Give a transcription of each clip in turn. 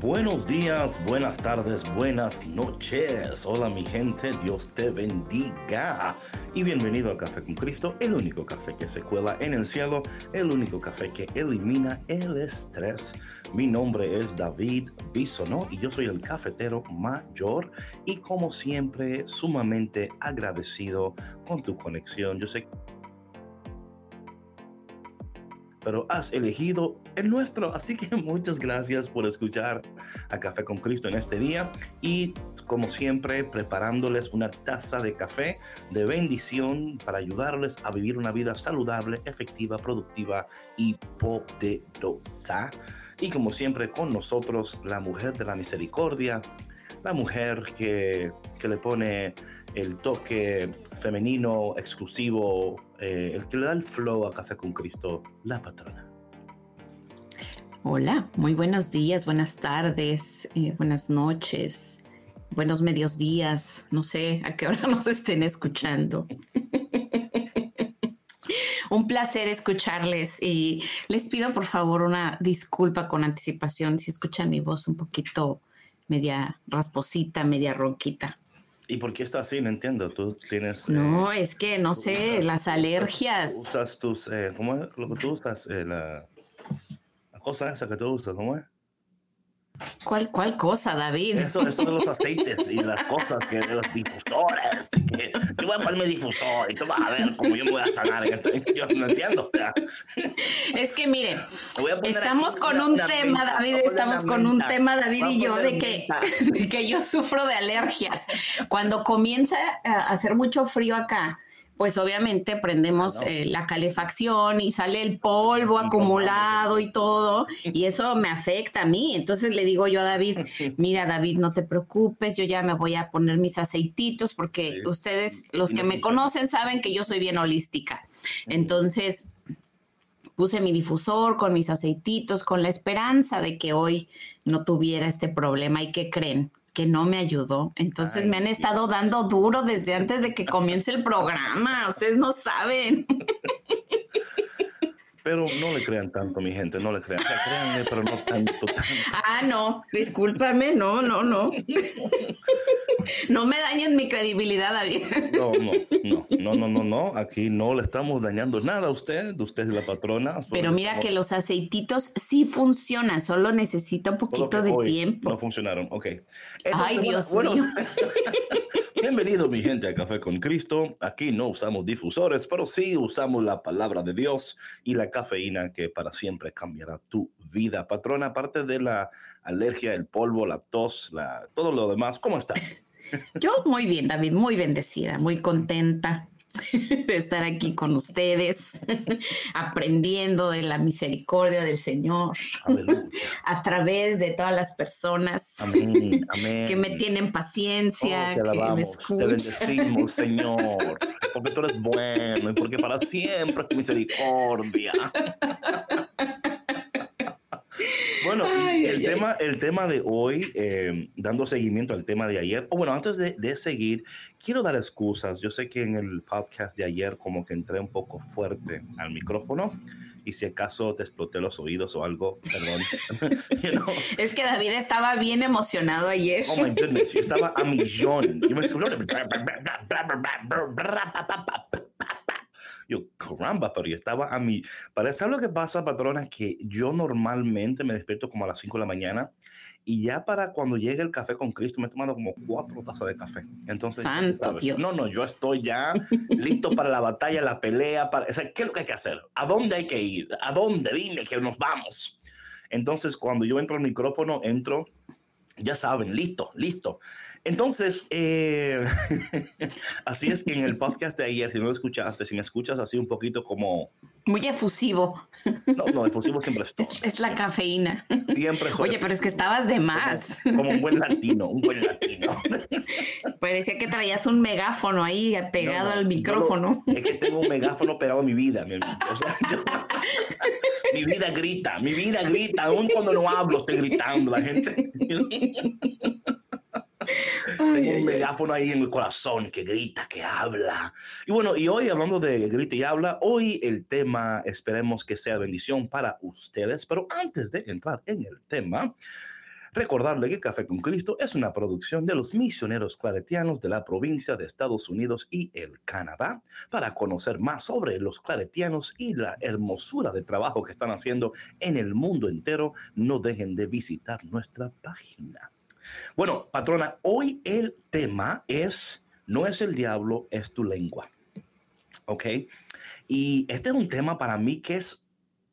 Buenos días, buenas tardes, buenas noches. Hola mi gente, Dios te bendiga. Y bienvenido a Café con Cristo, el único café que se cuela en el cielo, el único café que elimina el estrés. Mi nombre es David Bisonó y yo soy el cafetero mayor y como siempre sumamente agradecido con tu conexión. Yo sé pero has elegido el nuestro. Así que muchas gracias por escuchar a Café con Cristo en este día y como siempre preparándoles una taza de café de bendición para ayudarles a vivir una vida saludable, efectiva, productiva y poderosa. Y como siempre con nosotros la mujer de la misericordia, la mujer que, que le pone el toque femenino exclusivo, eh, el que le da el flow a Café con Cristo, la patrona. Hola, muy buenos días, buenas tardes, eh, buenas noches, buenos medios días, no sé a qué hora nos estén escuchando. Un placer escucharles y les pido por favor una disculpa con anticipación si escuchan mi voz un poquito media rasposita, media ronquita. ¿Y por qué está así? No entiendo. Tú tienes. No, eh, es que no sé, las alergias. Usas tus. Eh, ¿Cómo es lo que tú usas? Eh, la, la, cosa esa que tú usas, ¿cómo es? ¿Cuál, ¿Cuál cosa, David? Eso, eso de los aceites y las cosas que de los difusores. Que yo voy a ponerme difusor y tú vas a ver cómo yo me voy a sanar. Yo no entiendo. Es que miren, estamos con un tema, David, estamos con un tema, David y yo, de que, de que yo sufro de alergias. Cuando comienza a hacer mucho frío acá, pues obviamente prendemos eh, la calefacción y sale el polvo acumulado y todo, y eso me afecta a mí. Entonces le digo yo a David, mira David, no te preocupes, yo ya me voy a poner mis aceititos porque ustedes, los que me conocen, saben que yo soy bien holística. Entonces puse mi difusor con mis aceititos, con la esperanza de que hoy no tuviera este problema. ¿Y qué creen? Que no me ayudó. Entonces me han estado dando duro desde antes de que comience el programa. Ustedes no saben. Pero no le crean tanto, mi gente, no le crean. créanle, pero no tanto, tanto. Ah, no, discúlpame, no, no, no. No me dañen mi credibilidad, David. No, no, no, no, no, no, no. Aquí no le estamos dañando nada a usted. Usted es la patrona. Pero mira que los aceititos sí funcionan, solo necesita un poquito de tiempo. No funcionaron, ok. Ay, Dios mío. Bienvenido, mi gente, a Café con Cristo. Aquí no usamos difusores, pero sí usamos la palabra de Dios y la cafeína que para siempre cambiará tu vida. Patrona, aparte de la alergia, el polvo, la tos, la, todo lo demás, ¿cómo estás? Yo muy bien, David, muy bendecida, muy contenta de estar aquí con ustedes, aprendiendo de la misericordia del Señor a través de todas las personas que me tienen paciencia, oh, que me escuchan. Te bendecimos, Señor, porque tú eres bueno y porque para siempre es misericordia. Bueno, el, tema, el tema de hoy, eh, dando seguimiento al tema de ayer, o bueno, antes de, de, seguir, quiero dar excusas. Yo sé que en el podcast de ayer como que entré un poco fuerte al micrófono y si acaso te exploté los oídos o algo, perdón. Es que David estaba bien emocionado ayer. Oh my goodness, yo estaba a millón. Yo me yo, caramba, pero yo estaba a mí. Para saber lo que pasa, patrona, es que yo normalmente me despierto como a las 5 de la mañana y ya para cuando llegue el café con Cristo me he tomado como cuatro tazas de café. Entonces, Santo Dios. no, no, yo estoy ya listo para la batalla, la pelea. Para, o sea, ¿Qué es lo que hay que hacer? ¿A dónde hay que ir? ¿A dónde? Dime que nos vamos. Entonces, cuando yo entro al micrófono, entro ya saben, listo, listo. Entonces, eh, así es que en el podcast de ayer, si no lo escuchaste, si me escuchas así un poquito como... Muy efusivo. No, no, efusivo siempre estoy. Es, es la cafeína. Siempre Oye, pero es que estabas de más. Como, un buen latino, un buen latino. Parecía que traías un megáfono ahí pegado al micrófono. es que tengo un megáfono pegado a mi vida. Mi, o sea, mi vida grita, mi vida grita. Aún cuando no hablo, estoy gritando. La gente... Tengo un megáfono ahí en el corazón que grita, que habla. Y bueno, y hoy hablando de grita y habla, hoy el tema esperemos que sea bendición para ustedes. Pero antes de entrar en el tema, Recordarle que Café con Cristo es una producción de los misioneros claretianos de la provincia de Estados Unidos y el Canadá. Para conocer más sobre los claretianos y la hermosura de trabajo que están haciendo en el mundo entero, no dejen de visitar nuestra página bueno, patrona, hoy el tema es, no es el diablo, es tu lengua. ¿Ok? Y este es un tema para mí que es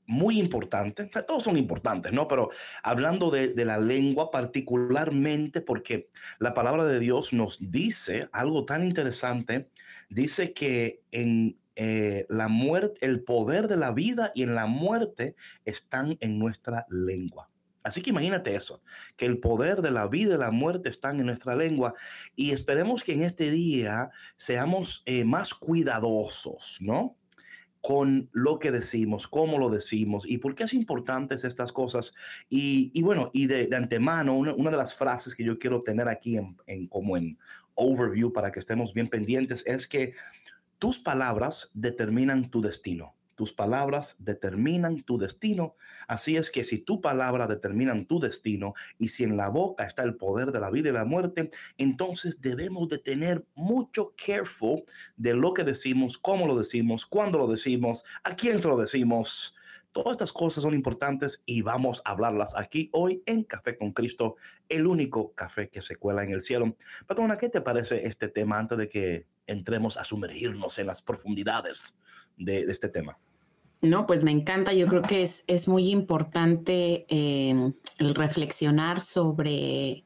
muy importante. Todos son importantes, ¿no? Pero hablando de, la lengua particularmente porque la palabra de Dios nos dice algo tan interesante. Dice que en eh, la muerte, el poder de la vida y en la muerte están en nuestra lengua. Así que imagínate eso, que el poder de la vida y la muerte están en nuestra lengua y esperemos que en este día seamos eh, más cuidadosos, ¿no? con lo que decimos, cómo lo decimos y por qué es importantes estas cosas. Y, bueno, y de, antemano, una, de las frases que yo quiero tener aquí en, en, como en overview para que estemos bien pendientes es que tus palabras determinan tu destino. Tus palabras determinan tu destino. Así es que si tu palabra determinan tu destino y si en la boca está el poder de la vida y la muerte, entonces debemos de tener mucho careful de lo que decimos, cómo lo decimos, cuándo lo decimos, a quién se lo decimos. Todas estas cosas son importantes y vamos a hablarlas aquí hoy en Café con Cristo, el único café que se cuela en el cielo. Patrona, ¿qué te parece este tema antes de que entremos a sumergirnos en las profundidades de, este tema? No, pues me encanta. Yo creo que es, es muy importante em, el reflexionar sobre,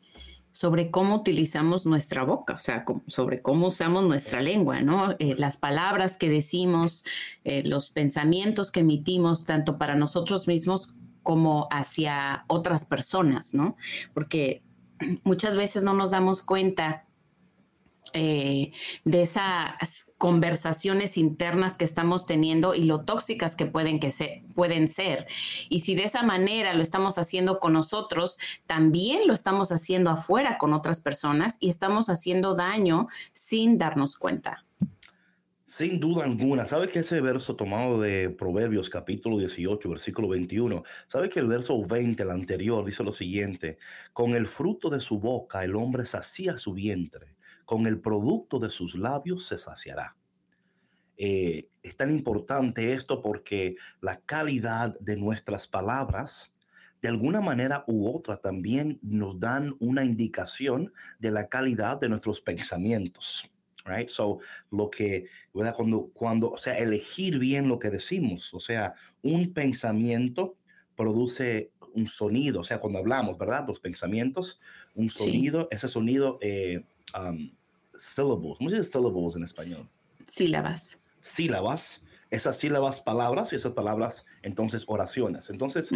sobre cómo utilizamos nuestra boca, o sea, sobre cómo usamos nuestra lengua, ¿no? Eh, las palabras que decimos, eh, los pensamientos que emitimos, tanto para nosotros mismos como hacia otras personas, ¿no? Porque muchas veces no nos damos cuenta eh, de esas conversaciones internas que estamos teniendo y lo tóxicas que pueden, que se, pueden ser. Y si de esa manera lo estamos haciendo con nosotros, también lo estamos haciendo afuera con otras personas y estamos haciendo daño sin darnos cuenta. Sin duda alguna. ¿Sabe que ese verso tomado de Proverbios capítulo 18, versículo 21? ¿Sabe que el verso 20, el anterior, dice lo siguiente? Con el fruto de su boca el hombre sacía su vientre con el producto de sus labios se saciará. Eh, es tan importante esto porque la calidad de nuestras palabras, de alguna manera u otra, también nos dan una indicación de la calidad de nuestros pensamientos. Right? So, lo que, ¿verdad? Cuando, cuando, o sea, elegir bien lo que decimos, o sea, un pensamiento produce un sonido, o sea, cuando hablamos, ¿verdad? Los pensamientos, un sonido, ese sonido eh, um, syllables. ¿Cómo se dice syllables en español? Sílabas. Sílabas. Esas sílabas, palabras y esas palabras, entonces oraciones. Entonces,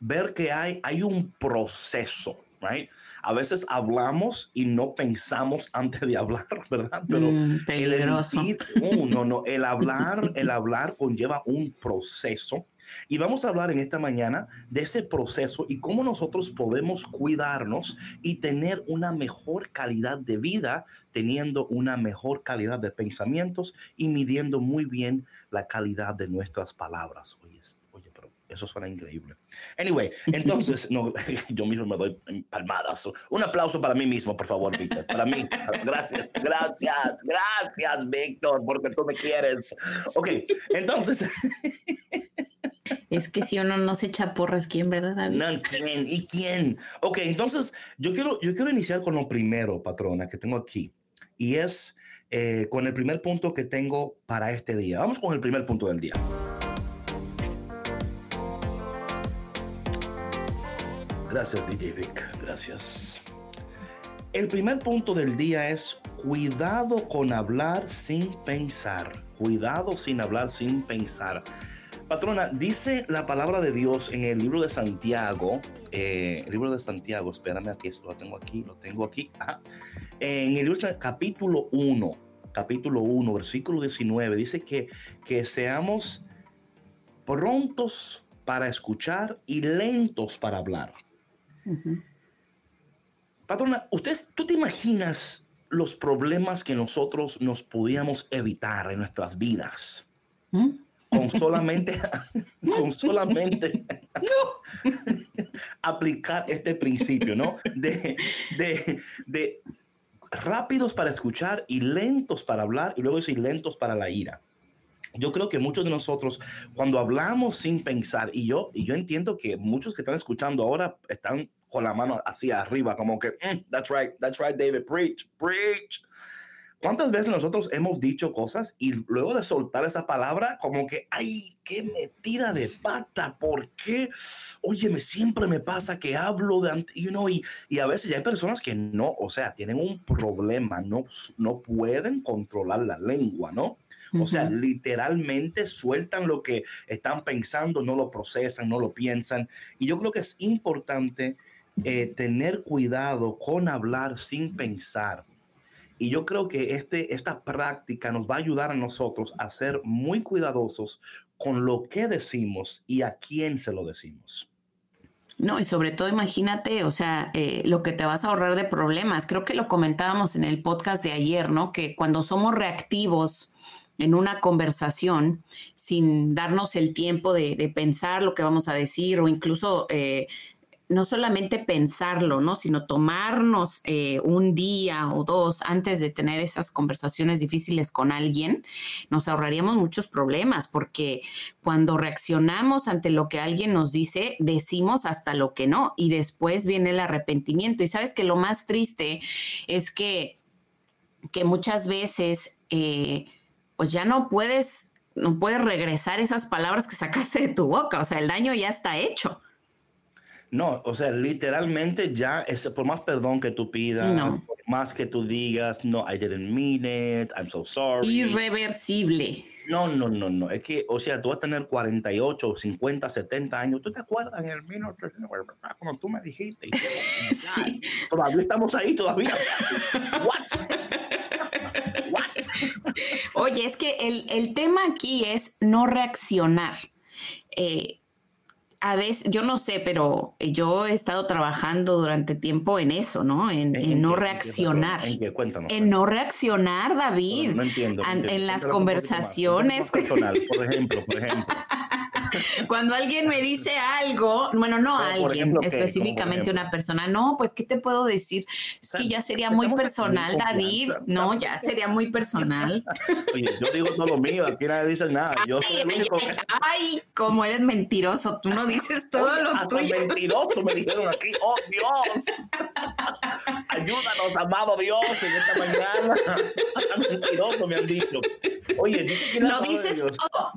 ver que hay, hay un proceso, right? A veces hablamos y no pensamos antes de hablar, ¿verdad? Pero mm, peligroso. El, uh, no, no, el hablar, el hablar conlleva un proceso y vamos a hablar en esta mañana de ese proceso y cómo nosotros podemos cuidarnos y tener una mejor calidad de vida, teniendo una mejor calidad de pensamientos y midiendo muy bien la calidad de nuestras palabras. Oye, oye pero eso suena increíble. Anyway, entonces, no, yo mismo me doy palmadas. Un aplauso para mí mismo, por favor, Víctor. Para mí. Gracias, gracias, gracias, Víctor, porque tú me quieres. Ok, entonces. Es que si uno no se echa porras, ¿quién, verdad, David? No, ¿quién? ¿Y quién? Ok, entonces yo quiero, yo quiero iniciar con lo primero, patrona, que tengo aquí. Y es eh, con el primer punto que tengo para este día. Vamos con el primer punto del día. Gracias, DJ Vic. Gracias. El primer punto del día es cuidado con hablar sin pensar. Cuidado sin hablar sin pensar. Patrona, dice la palabra de Dios en el libro de Santiago, eh, el libro de Santiago, espérame aquí, esto lo tengo aquí, lo tengo aquí, en el libro de capítulo 1, capítulo 1, versículo 19, dice que, que seamos prontos para escuchar y lentos para hablar. Patrona, usted, ¿tú te imaginas los problemas que nosotros nos podíamos evitar en nuestras vidas? ¿Mm? Con solamente, con solamente aplicar este principio, ¿no? De, de, de rápidos para escuchar y lentos para hablar, y luego decir lentos para la ira yo creo que muchos de nosotros, cuando hablamos sin pensar, y yo, y yo entiendo que muchos que están escuchando ahora están con la mano hacia arriba, como que, mm, that's right, that's right, David, preach, preach. ¿Cuántas veces nosotros hemos dicho cosas y luego de soltar esa palabra, como que, ay, qué metida de pata, ¿por qué? Óyeme, siempre me pasa que hablo de, you know, y, y a veces ya hay personas que no, o sea, tienen un problema, no, no pueden controlar la lengua, ¿no? O sea, literalmente sueltan lo que están pensando, no lo procesan, no lo piensan. Y yo creo que es importante eh, tener cuidado con hablar sin pensar. Y yo creo que este, esta práctica nos va a ayudar a nosotros a ser muy cuidadosos con lo que decimos y a quién se lo decimos. No, y sobre todo imagínate, o sea, eh, lo que te vas a ahorrar de problemas. Creo que lo comentábamos en el podcast de ayer, ¿no? Que cuando somos reactivos en una conversación sin darnos el tiempo de, pensar lo que vamos a decir o incluso eh, no solamente pensarlo, ¿no? Sino tomarnos eh, un día o dos antes de tener esas conversaciones difíciles con alguien, nos ahorraríamos muchos problemas porque cuando reaccionamos ante lo que alguien nos dice, decimos hasta lo que no y después viene el arrepentimiento. Y sabes que lo más triste es que, que muchas veces... Eh, pues ya no puedes, no puedes regresar esas palabras que sacaste de tu boca, o sea, el daño ya está hecho. No, o sea, literalmente ya, es, por más perdón que tú pidas, por más que tú digas, no, I didn't mean it, I'm so sorry. Irreversible. No, no, no, no. Es que, o sea, tú vas a tener 48, 50, 70 años. ¿Tú te acuerdas en el 1900, cuando tú me dijiste? sí. Todavía estamos ahí, todavía. What? Oye, es que el, tema aquí es no reaccionar. Eh, a veces, yo no sé, pero yo he estado trabajando durante tiempo en eso, ¿no? En, no reaccionar. ¿En, no reaccionar, David. No, entiendo. En, las conversaciones. por ejemplo, por ejemplo. Cuando alguien me dice algo, bueno, no alguien, específicamente una persona, no, pues, ¿qué te puedo decir? Es que ya sería muy personal, David. No, ya sería muy personal. Oye, yo digo todo lo mío, aquí nadie dice nada. Yo ay, ay, como eres mentiroso, tú no dices todo lo tuyo. mentiroso me dijeron aquí, oh Dios. Ayúdanos, amado Dios, en esta mañana. mentiroso me han dicho. Oye, dice que no dices todo.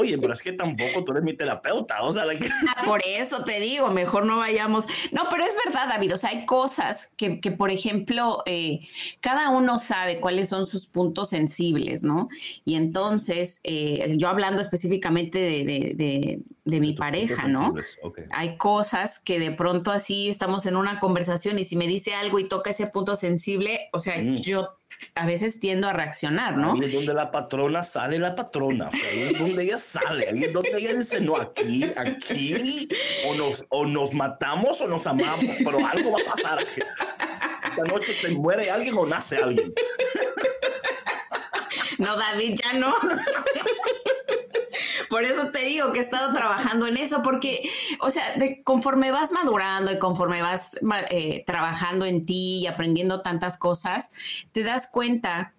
Oye, pero es que tampoco tú eres mi terapeuta, o sea, ah, por eso te digo, mejor no vayamos. No, pero es verdad, David, o sea, hay cosas que, por ejemplo, eh, cada uno sabe cuáles son sus puntos sensibles, ¿no? Y entonces, eh, yo hablando específicamente de, mi pareja, ¿no? Hay cosas que de pronto así estamos en una conversación y si me dice algo y toca ese punto sensible, o sea, mm. yo a veces tiendo a reaccionar, ¿no? Ahí es donde la patrona sale la patrona, ahí es donde ella sale, ahí es donde ella dice, no, aquí, aquí, o nos, o nos matamos o nos amamos, pero algo va a pasar. Esta noche se muere alguien o nace alguien. No, David, ya no. Por eso te digo que he estado trabajando en eso, porque, o sea, conforme vas madurando y conforme vas eh, trabajando en ti y aprendiendo tantas cosas, te das cuenta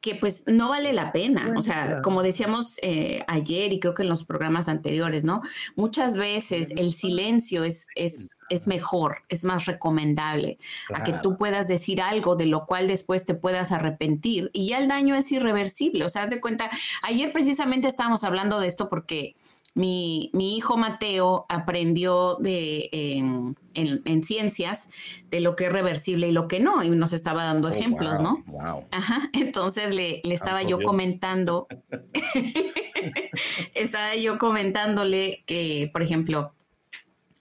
que pues no vale la pena. O sea, como decíamos eh, ayer y creo que en los programas anteriores, ¿no? Muchas veces el silencio es, es, es mejor, es más recomendable a que tú puedas decir algo de lo cual después te puedas arrepentir y ya el daño es irreversible. O sea, haz de cuenta, ayer precisamente estábamos hablando de esto porque mi, hijo Mateo aprendió de, en, ciencias de lo que es reversible y lo que no, y nos estaba dando oh, ejemplos, ¿no? Ajá, entonces le, le estaba yo comentando, estaba yo comentándole que, por ejemplo,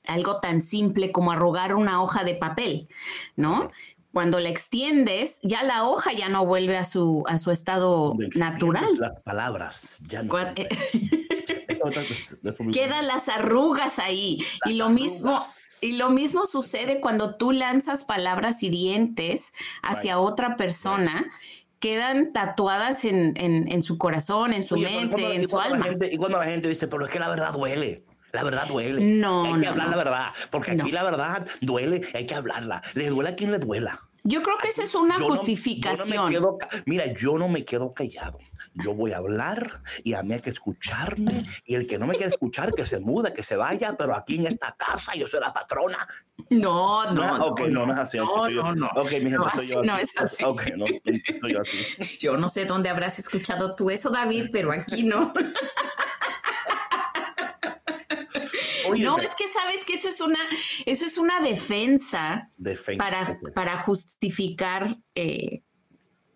algo tan simple como arrugar una hoja de papel, ¿no? Cuando la extiendes, ya la hoja ya no vuelve a su, a su estado natural. Las palabras ya no. Quedan las arrugas ahí. y lo mismo, y lo mismo sucede cuando tú lanzas palabras hirientes hacia otra persona. Quedan tatuadas en, en, su corazón, en su mente, en su alma. y cuando la gente dice, pero es que la verdad duele. La verdad duele. No. Hay que hablar la verdad. Porque aquí la verdad duele, hay que hablarla. Le duele a quien le duela. Yo creo que esa es una justificación. mira, yo no me quedo callado. Yo voy a hablar y a mí hay que escucharme. Y el que no me quiere escuchar, que se muda, que se vaya. Pero aquí en esta casa yo soy la patrona. No, no. no ok, no, no, es así. No, no, no. Ok, mi gente, soy yo. No es así. Ok, no, soy yo así. Yo no sé dónde habrás escuchado tú eso, David, pero aquí no. no, es que sabes que eso es una, eso es una defensa, para, para justificar eh,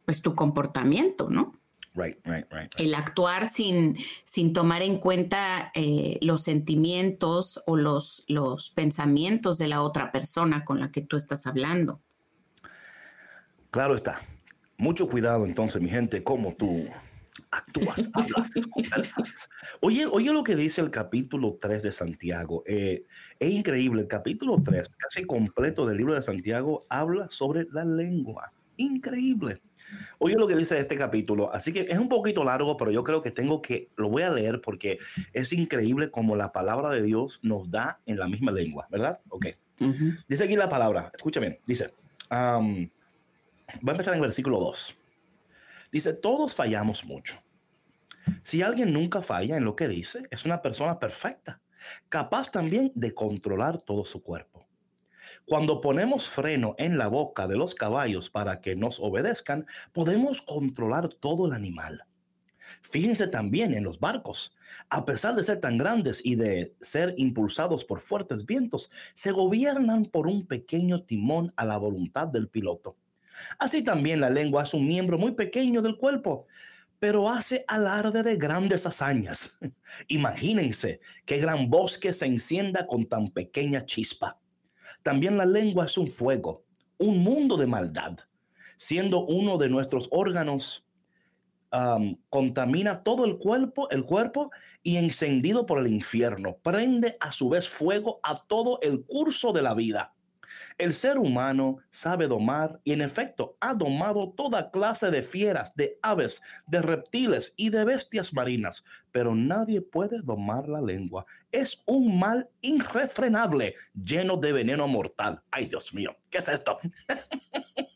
pues tu comportamiento, ¿no? Right, right, right, El actuar sin, sin tomar en cuenta eh, los sentimientos o los, los pensamientos de la otra persona con la que tú estás hablando. Claro está. Mucho cuidado entonces, mi gente, como tú actúas, hablas, conversas. Oye, oye lo que dice el capítulo 3 de Santiago. Eh, es increíble, el capítulo 3, casi completo del libro de Santiago, habla sobre la lengua. Increíble. Oye lo que dice este capítulo, así que es un poquito largo, pero yo creo que tengo que, lo voy a leer porque es increíble como la palabra de Dios nos da en la misma lengua, ¿verdad? Ok. Dice aquí la palabra, escúchame, dice, um, va a empezar en el versículo 2. Dice, todos fallamos mucho. Si alguien nunca falla en lo que dice, es una persona perfecta, capaz también de controlar todo su cuerpo. Cuando ponemos freno en la boca de los caballos para que nos obedezcan, podemos controlar todo el animal. Fíjense también en los barcos. A pesar de ser tan grandes y de ser impulsados por fuertes vientos, se gobiernan por un pequeño timón a la voluntad del piloto. Así también la lengua es un miembro muy pequeño del cuerpo, pero hace alarde de grandes hazañas. Imagínense qué gran bosque se encienda con tan pequeña chispa. También la lengua es un fuego, un mundo de maldad. Siendo uno de nuestros órganos, contamina todo el cuerpo, el cuerpo y encendido por el infierno, prende a su vez fuego a todo el curso de la vida. El ser humano sabe domar y en efecto ha domado toda clase de fieras, de aves, de reptiles y de bestias marinas, pero nadie puede domar la lengua. Es un mal irrefrenable, lleno de veneno mortal. Ay, Dios mío, ¿qué es esto?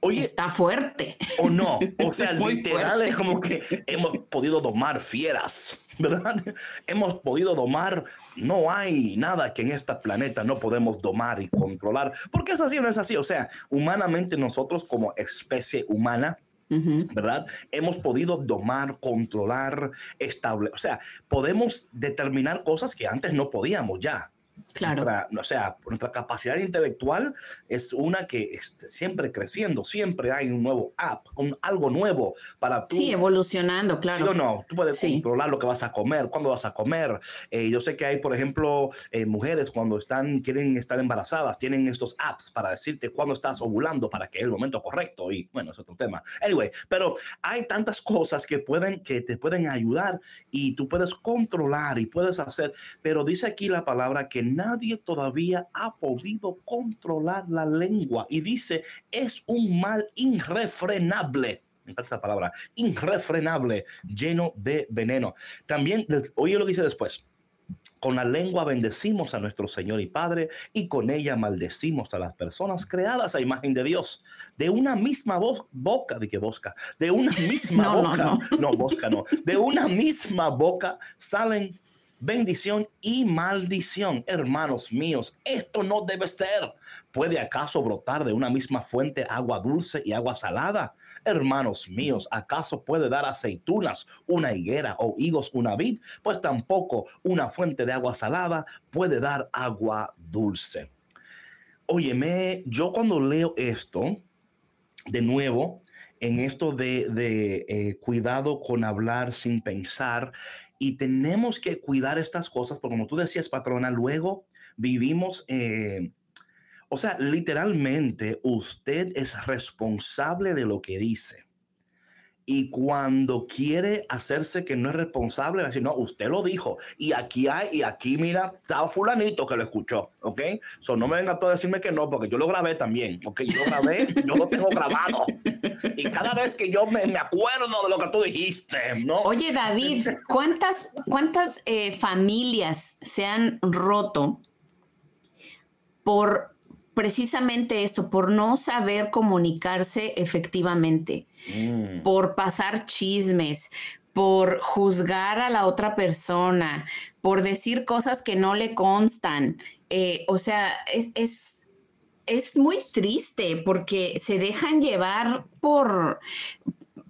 Oye, está fuerte. O no, o sea, literal es como que hemos podido domar fieras, ¿verdad? Hemos podido domar, no hay nada que en este planeta no podemos domar y controlar, porque es así o no es así, o sea, humanamente nosotros como especie humana, ¿verdad? Hemos podido domar, controlar, establecer, o sea, podemos determinar cosas que antes no podíamos ya. Claro. Nuestra, o sea, nuestra capacidad intelectual es una que está siempre creciendo, siempre hay un nuevo app, un, algo nuevo para tú. Sí, evolucionando, claro. Sí o no, tú puedes controlar lo que vas a comer, cuándo vas a comer. Eh, yo sé que hay, por ejemplo, eh, mujeres cuando están, quieren estar embarazadas, tienen estos apps para decirte cuándo estás ovulando para que es el momento correcto y bueno, es otro tema. Anyway, pero hay tantas cosas que pueden, que te pueden ayudar y tú puedes controlar y puedes hacer, pero dice aquí la palabra que nadie todavía ha podido controlar la lengua y dice, es un mal irrefrenable. Me esa palabra, irrefrenable, lleno de veneno. También, oye lo que dice después. Con la lengua bendecimos a nuestro Señor y Padre y con ella maldecimos a las personas creadas a imagen de Dios. De una misma boca, de que bosca, de una misma boca, no, no. no, no, de una misma boca salen bendición y maldición. Hermanos míos, esto no debe ser. ¿Puede acaso brotar de una misma fuente agua dulce y agua salada? Hermanos míos, ¿acaso puede dar aceitunas una higuera o higos una vid? Pues tampoco una fuente de agua salada puede dar agua dulce. Óyeme, yo cuando leo esto, de nuevo, en esto de, eh, cuidado con hablar sin pensar, y tenemos que cuidar estas cosas, porque como tú decías, patrona, luego vivimos, eh, o sea, literalmente usted es responsable de lo que dice. Y cuando quiere hacerse que no es responsable, va a decir, no, usted lo dijo. Y aquí hay, y aquí mira, estaba fulanito que lo escuchó, ¿ok? So, no me venga todo a decirme que no, porque yo lo grabé también, ¿ok? Yo lo grabé, yo lo tengo grabado. Y cada vez que yo me, me, acuerdo de lo que tú dijiste, ¿no? Oye, David, ¿cuántas, cuántas eh, familias se han roto por precisamente esto, por no saber comunicarse efectivamente, mm. por pasar chismes, por juzgar a la otra persona, por decir cosas que no le constan. Eh, o sea, es, es, muy triste porque se dejan llevar por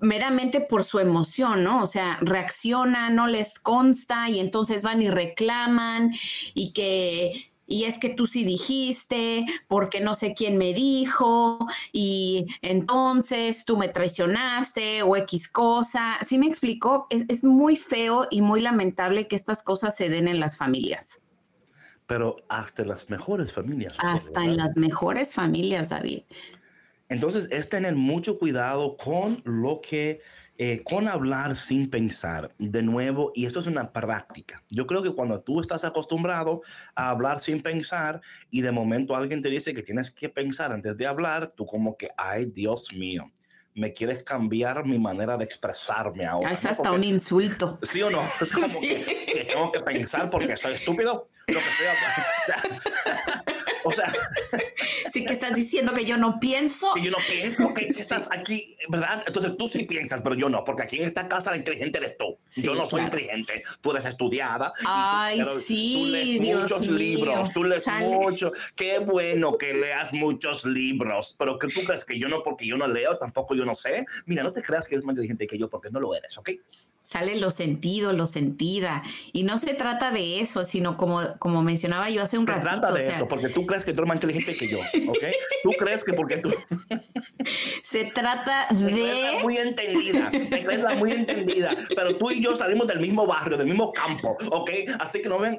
meramente por su emoción, ¿no? O sea, reaccionan, no les consta y entonces van y reclaman y que y es que tú sí dijiste, porque no sé quién me dijo, y entonces tú me traicionaste o X cosa. ¿Sí me explicó? Es, muy feo y muy lamentable que estas cosas se den en las familias. Pero hasta las mejores familias. Hasta en las mejores familias, David. Entonces, es tener mucho cuidado con lo que eh, con hablar sin pensar, de nuevo, y esto es una práctica. Yo creo que cuando tú estás acostumbrado a hablar sin pensar y de momento alguien te dice que tienes que pensar antes de hablar, tú como que, ay, Dios mío, me quieres cambiar mi manera de expresarme ahora. Es hasta un insulto. ¿Sí o no? Es como que, tengo que pensar porque soy estúpido. Lo que estoy o sea. Sí que estás diciendo que yo no pienso. Que yo no pienso, que estás aquí, ¿verdad? Entonces tú sí piensas, pero yo no, porque aquí en esta casa la inteligente eres tú. yo no soy inteligente, tú eres estudiada. Ay, sí. Tú lees muchos libros, tú lees mucho. Qué bueno que leas muchos libros, pero que tú crees que yo no, porque yo no leo, tampoco yo no sé. Mira, no te creas que eres más inteligente que yo, porque no lo eres, ¿ok? Sale lo sentido, lo sentida. Y no se trata de eso, sino como, como mencionaba yo hace un rato. Se trata de eso, porque tú crees que tú eres más inteligente que yo, ¿ok? tú crees que porque tú... se trata de... muy entendida, crees la muy entendida, pero tú y yo salimos del mismo barrio, del mismo campo, ¿ok? Así que no ven...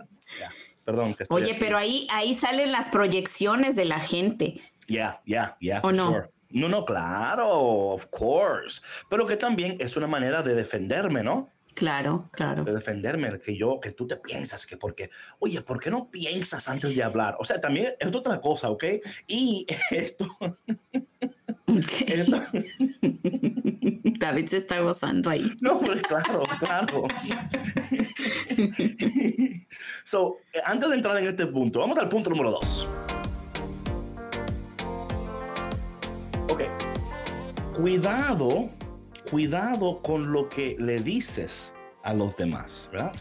perdón. Oye, pero ahí, ahí salen las proyecciones de la gente. Ya, ya, ya. ¿O no? No, no, claro, of course. Pero que también es una manera de defenderme, ¿no? Claro, claro. De defenderme, que yo, que tú te piensas que porque, oye, ¿por qué no piensas antes de hablar? O sea, también es otra cosa, ¿ok? Y esto... David se está gozando ahí. No, pues claro, claro. so, eh, antes de entrar en este punto, vamos al punto número dos. Cuidado, cuidado con lo que le dices a los demás, ¿verdad?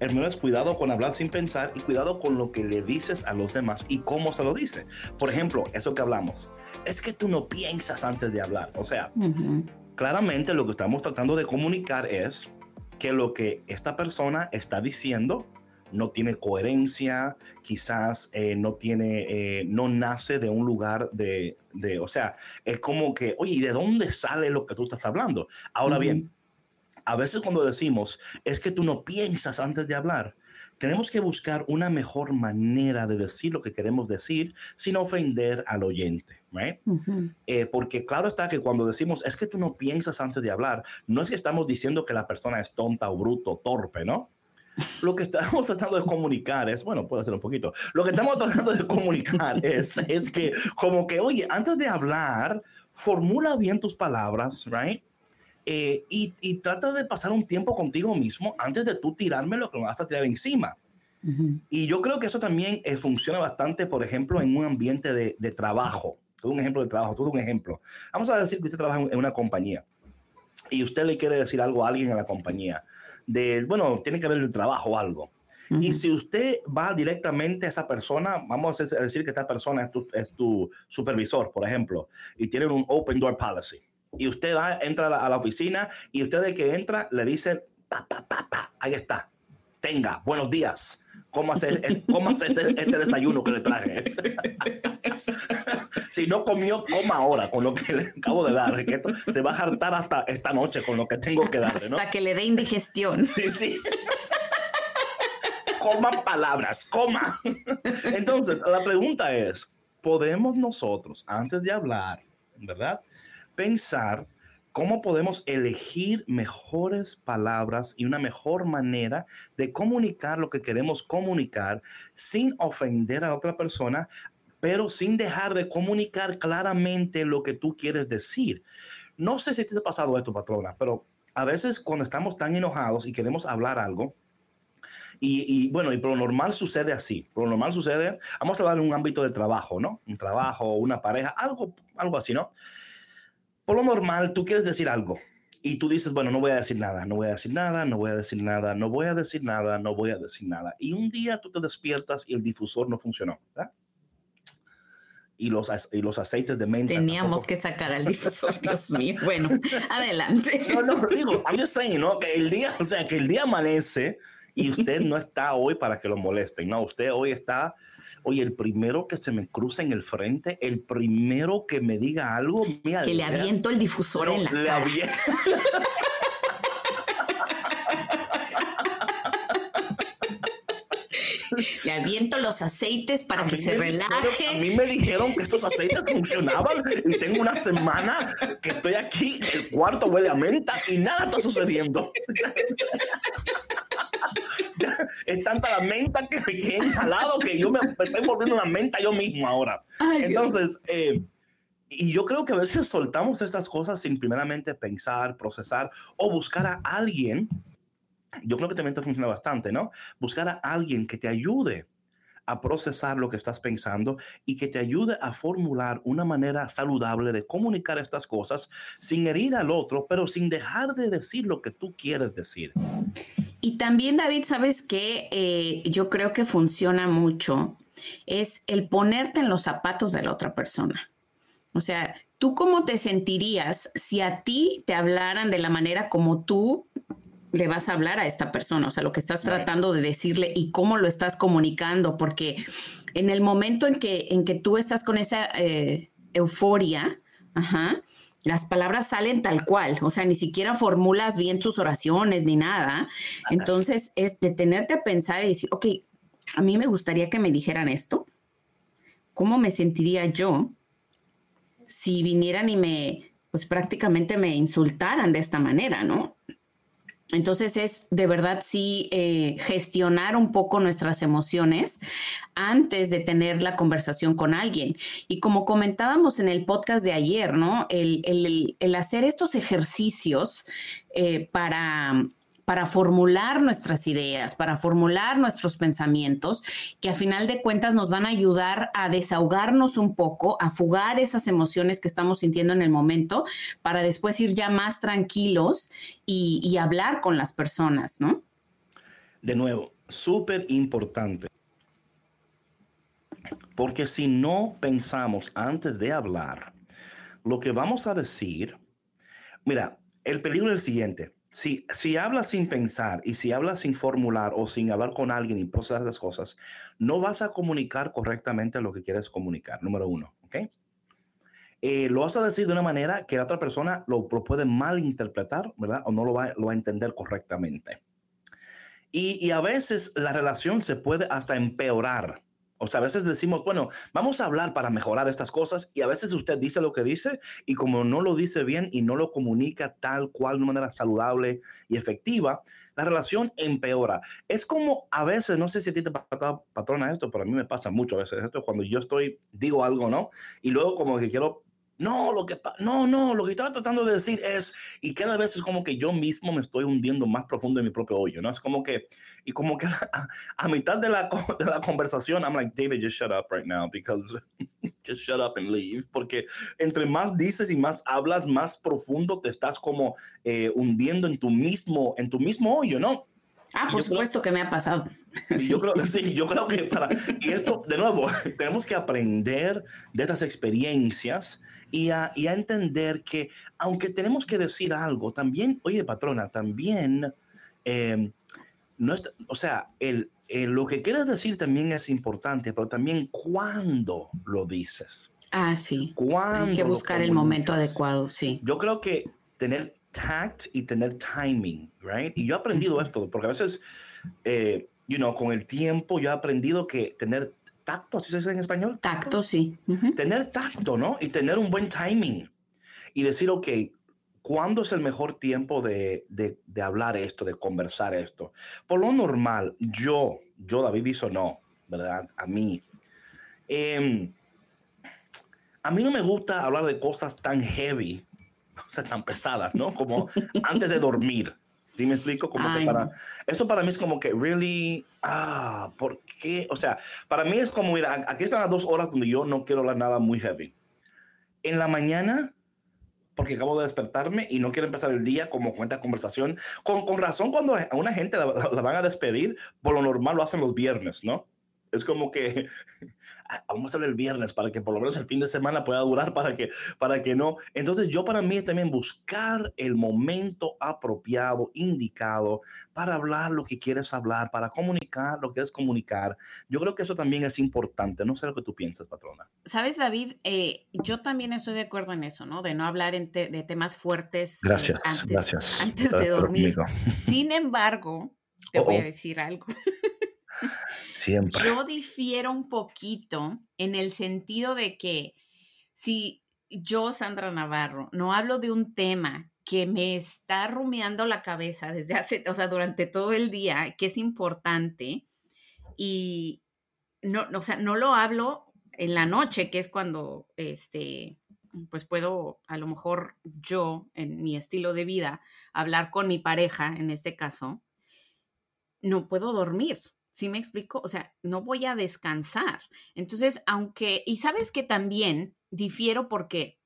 el primero es cuidado con hablar sin pensar y cuidado con lo que le dices a los demás y cómo se lo dice. Por ejemplo, eso que hablamos, es que tú no piensas antes de hablar. O sea, claramente lo que estamos tratando de comunicar es que lo que esta persona está diciendo no tiene coherencia, quizás eh, no tiene, eh, no nace de un lugar de, de, o sea, es como que, oye, ¿y de dónde sale lo que tú estás hablando? Ahora bien, a veces cuando decimos, es que tú no piensas antes de hablar, tenemos que buscar una mejor manera de decir lo que queremos decir sin ofender al oyente, right? Eh, porque claro está que cuando decimos es que tú no piensas antes de hablar, no es que estamos diciendo que la persona es tonta o bruto, torpe, ¿no? Lo que estamos tratando de comunicar es, bueno, puede ser un poquito, lo que estamos tratando de comunicar es, es que como que, oye, antes de hablar, formula bien tus palabras, right? Eh, y, y, trata de pasar un tiempo contigo mismo antes de tú tirarme lo que me vas a tirar encima. Y yo creo que eso también eh, funciona bastante, por ejemplo, en un ambiente de, de trabajo. Todo un ejemplo de trabajo, todo un ejemplo. Vamos a decir que usted trabaja en una compañía y usted le quiere decir algo a alguien en la compañía de, bueno, tiene que ver el trabajo o algo. Y si usted va directamente a esa persona, vamos a decir que esta persona es tu, es tu supervisor, por ejemplo, y tienen un open door policy. Y usted va, entra a la, oficina y usted de que entra le dice, pa, pa, pa, pa, ahí está, tenga, buenos días. ¿Cómo hacer, cómo hacer este, este, desayuno que le traje? si no comió, coma ahora con lo que le acabo de dar. Que se va a hartar hasta esta noche con lo que tengo que darle. ¿no? Hasta que le dé indigestión. Sí, sí coma palabras, coma. Entonces, la pregunta es, ¿podemos nosotros, antes de hablar, verdad, pensar cómo podemos elegir mejores palabras y una mejor manera de comunicar lo que queremos comunicar sin ofender a otra persona, pero sin dejar de comunicar claramente lo que tú quieres decir? No sé si te ha pasado esto, patrona, pero a veces cuando estamos tan enojados y queremos hablar algo, y, bueno, y por lo normal sucede así. Por lo normal sucede, vamos a hablar en un ámbito de trabajo, ¿no? Un trabajo, una pareja, algo, algo así, ¿no? Por lo normal, tú quieres decir algo y tú dices, bueno, no voy a decir nada, no voy a decir nada, no voy a decir nada, no voy a decir nada, no voy a decir nada. Y un día tú te despiertas y el difusor no funcionó, ¿verdad? Y los, y los aceites de menta. Teníamos que sacar al difusor, Dios mío. Bueno, adelante. No, no, digo, I'm just saying, ¿no? Que el día, o sea, que el día amanece y usted no está hoy para que lo molesten, no, usted hoy está, oye, el primero que se me cruza en el frente, el primero que me diga algo, mira, que le aviento el difusor en la le Aviento. Le aviento los aceites para que se relaje. a mí me dijeron que estos aceites funcionaban y tengo una semana que estoy aquí, el cuarto huele a menta y nada está sucediendo. es tanta la menta que me he instalado que yo me estoy volviendo una menta yo mismo ahora. Entonces, eh, y yo creo que a veces soltamos estas cosas sin primeramente pensar, procesar o buscar a alguien. Yo creo que también te funciona bastante, ¿no? Buscar a alguien que te ayude a procesar lo que estás pensando y que te ayude a formular una manera saludable de comunicar estas cosas sin herir al otro, pero sin dejar de decir lo que tú quieres decir. Y también, David, sabes que eh, yo creo que funciona mucho, es el ponerte en los zapatos de la otra persona. O sea, ¿tú cómo te sentirías si a ti te hablaran de la manera como tú le vas a hablar a esta persona? O sea, lo que estás tratando de decirle y cómo lo estás comunicando, porque en el momento en que, en que tú estás con esa eh, euforia, ajá, las palabras salen tal cual, o sea, ni siquiera formulas bien tus oraciones ni nada. Entonces, es detenerte a pensar y decir, ok, a mí me gustaría que me dijeran esto. ¿Cómo me sentiría yo si vinieran y me, pues prácticamente me insultaran de esta manera, ¿no? Entonces es de verdad sí eh, gestionar un poco nuestras emociones antes de tener la conversación con alguien. Y como comentábamos en el podcast de ayer, ¿no? El, hacer estos ejercicios eh, para para formular nuestras ideas, para formular nuestros pensamientos, que a final de cuentas nos van a ayudar a desahogarnos un poco, a fugar esas emociones que estamos sintiendo en el momento, para después ir ya más tranquilos y, hablar con las personas, ¿no? De nuevo, súper importante. Porque si no pensamos antes de hablar, lo que vamos a decir, mira, el peligro es el siguiente si, si hablas sin pensar y si hablas sin formular o sin hablar con alguien y procesar las cosas, no vas a comunicar correctamente lo que quieres comunicar, número uno, ¿ok? Eh, lo vas a decir de una manera que la otra persona lo, puede malinterpretar, ¿verdad? O no lo va, lo va a entender correctamente. Y, y, a veces la relación se puede hasta empeorar o sea, a veces decimos, bueno, vamos a hablar para mejorar estas cosas y a veces usted dice lo que dice y como no lo dice bien y no lo comunica tal cual de manera saludable y efectiva, la relación empeora. Es como a veces, no sé si a ti te patrona esto, pero a mí me pasa mucho a veces esto, cuando yo estoy, digo algo, ¿no? Y luego como que quiero no, lo que no, no, lo que estaba tratando de decir es, y cada vez es como que yo mismo me estoy hundiendo más profundo en mi propio hoyo, ¿no? Es como que, y como que a, mitad de la, de la conversación, I'm like, David, just shut up right now, because just shut up and leave, porque entre más dices y más hablas, más profundo te estás como eh, hundiendo en tu mismo, en tu mismo hoyo, ¿no? Ah, por supuesto que me ha pasado. Yo, creo, sí, yo creo que para... Y esto, de nuevo, tenemos que aprender de estas experiencias y a, y a entender que, aunque tenemos que decir algo, también, oye, patrona, también, eh, no o sea, el, lo que quieres decir también es importante, pero también cuándo lo dices. Ah, sí. Hay que buscar el momento adecuado, sí. Yo creo que tener tact y tener timing, right? Y yo he aprendido esto, porque a veces, eh, you know, con el tiempo yo he aprendido que tener tacto, ¿así se dice en español? Tacto, sí. Tener tacto, ¿no? Y tener un buen timing. Y decir, ok, ¿cuándo es el mejor tiempo de, de, de hablar esto, de conversar esto? Por lo normal, yo, yo, David Biso, no, ¿verdad? A mí. Eh, a mí no me gusta hablar de cosas tan heavy, o sea, tan pesadas, ¿no? Como antes de dormir. ¿Sí me explico? Como que para... Eso para mí es como que, really, ah, ¿por qué? O sea, para mí es como, mira, aquí están las dos horas donde yo no quiero hablar nada muy heavy. En la mañana, porque acabo de despertarme y no quiero empezar el día como cuenta conversación. Con, con razón, cuando a una gente la, la, van a despedir, por lo normal lo hacen los viernes, ¿no? Es como que ah, vamos a hacer el viernes para que por lo menos el fin de semana pueda durar para que, para que no. Entonces yo para mí también buscar el momento apropiado, indicado para hablar lo que quieres hablar, para comunicar lo que quieres comunicar. Yo creo que eso también es importante. No sé lo que tú piensas, patrona. Sabes, David, eh, yo también estoy de acuerdo en eso, ¿no? De no hablar de temas fuertes. Eh, gracias, antes, gracias. Antes de dormir. Sin embargo, te voy a decir algo. Siempre. Yo difiero un poquito en el sentido de que si yo, Sandra Navarro, no hablo de un tema que me está rumiando la cabeza desde hace, o sea, durante todo el día, que es importante, y no, o sea, no lo hablo en la noche, que es cuando, este, pues puedo, a lo mejor yo, en mi estilo de vida, hablar con mi pareja, en este caso, no puedo dormir. ¿Sí me explico? O sea, no voy a descansar. Entonces, aunque, y sabes que también difiero porque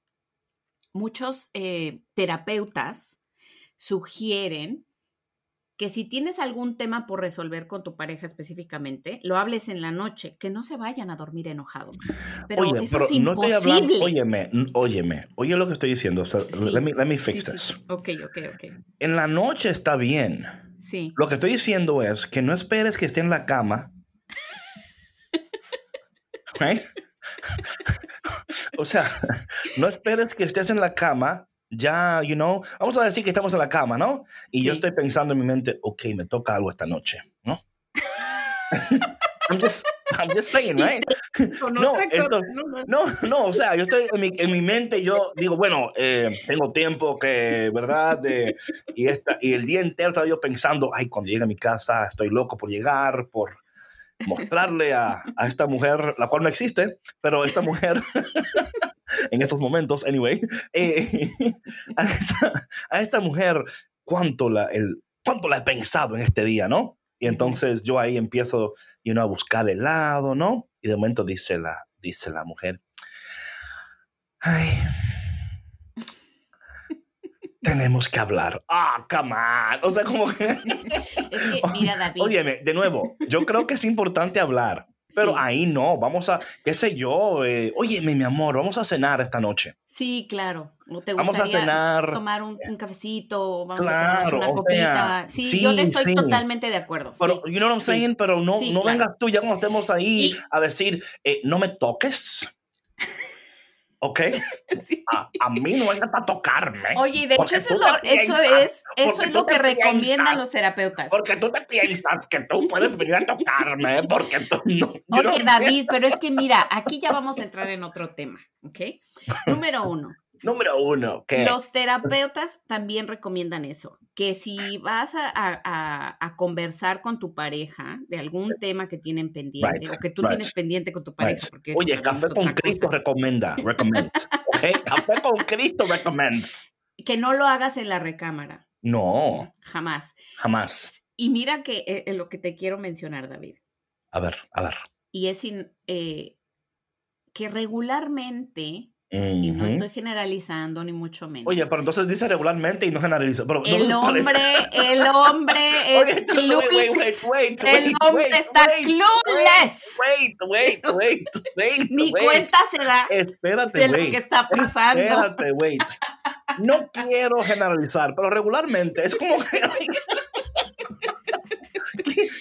muchos eh, terapeutas sugieren que si tienes algún tema por resolver con tu pareja específicamente, lo hables en la noche, que no se vayan a dormir enojados. Pero Oye, eso es imposible. No óyeme, óyeme, oye lo que estoy diciendo. let, me, let me fix this. Ok, ok, ok. En la noche está bien lo que estoy diciendo es que no esperes que esté en la cama. o sea, no esperes que estés en la cama, ya, you know, vamos a decir que estamos en la cama, ¿no? Y yo estoy pensando en mi mente, ok, me toca algo esta noche, ¿no? I'm just, I'm just saying, right? No, no, no, o sea, yo estoy en mi, en mi mente, yo digo, bueno, eh, tengo tiempo que, ¿verdad? De, y, esta, y el día entero estaba yo pensando, ay, cuando llegue a mi casa, estoy loco por llegar, por mostrarle a, a esta mujer, la cual no existe, pero esta mujer, en estos momentos, anyway, eh, a, esta, a, esta, mujer, cuánto la, el, cuánto la he pensado en este día, ¿no? Y entonces yo ahí empiezo you know, a buscar helado, ¿no? Y de momento dice la, dice la mujer, ay, tenemos que hablar. Ah, come on. O sea, como que... Es que, mira, David. Óyeme, de nuevo, yo creo que es importante hablar, pero ahí no, vamos a, qué sé yo, eh, óyeme, mi amor, vamos a cenar esta noche. Sí, claro. vamos a cenar. Tomar un, cafecito, vamos a tomar una copita. sí, yo estoy totalmente de acuerdo. Pero, you know what I'm saying, pero no, no vengas tú ya cuando estemos ahí a decir, eh, no me toques. ¿Ok? A, mí no vengas a tocarme. Oye, de hecho eso es, lo, eso es, eso es lo que recomiendan los terapeutas. Porque tú te piensas que tú puedes venir a tocarme, porque tú no. Oye, David, pero es que mira, aquí ya vamos a entrar en otro tema, ¿ok? Número uno. Número uno, ¿qué? Los terapeutas también recomiendan eso, que si vas a, conversar con tu pareja de algún tema que tienen pendiente o que tú tienes pendiente con tu pareja. Porque Oye, Café con Cristo recomienda, recomienda. Café con Cristo recomiendas. Que no lo hagas en la recámara. No. Jamás. Jamás. Y mira que eh, lo que te quiero mencionar, David. A ver, a ver. Y es eh, que regularmente Y no estoy generalizando ni mucho menos. Oye, pero entonces dice regularmente y no generaliza. Pero el hombre, el hombre es clueless. el hombre está clueless. Wait, wait, wait, wait. Ni cuenta se da Espérate, de lo que está pasando. Espérate, wait. No quiero generalizar, pero regularmente es como que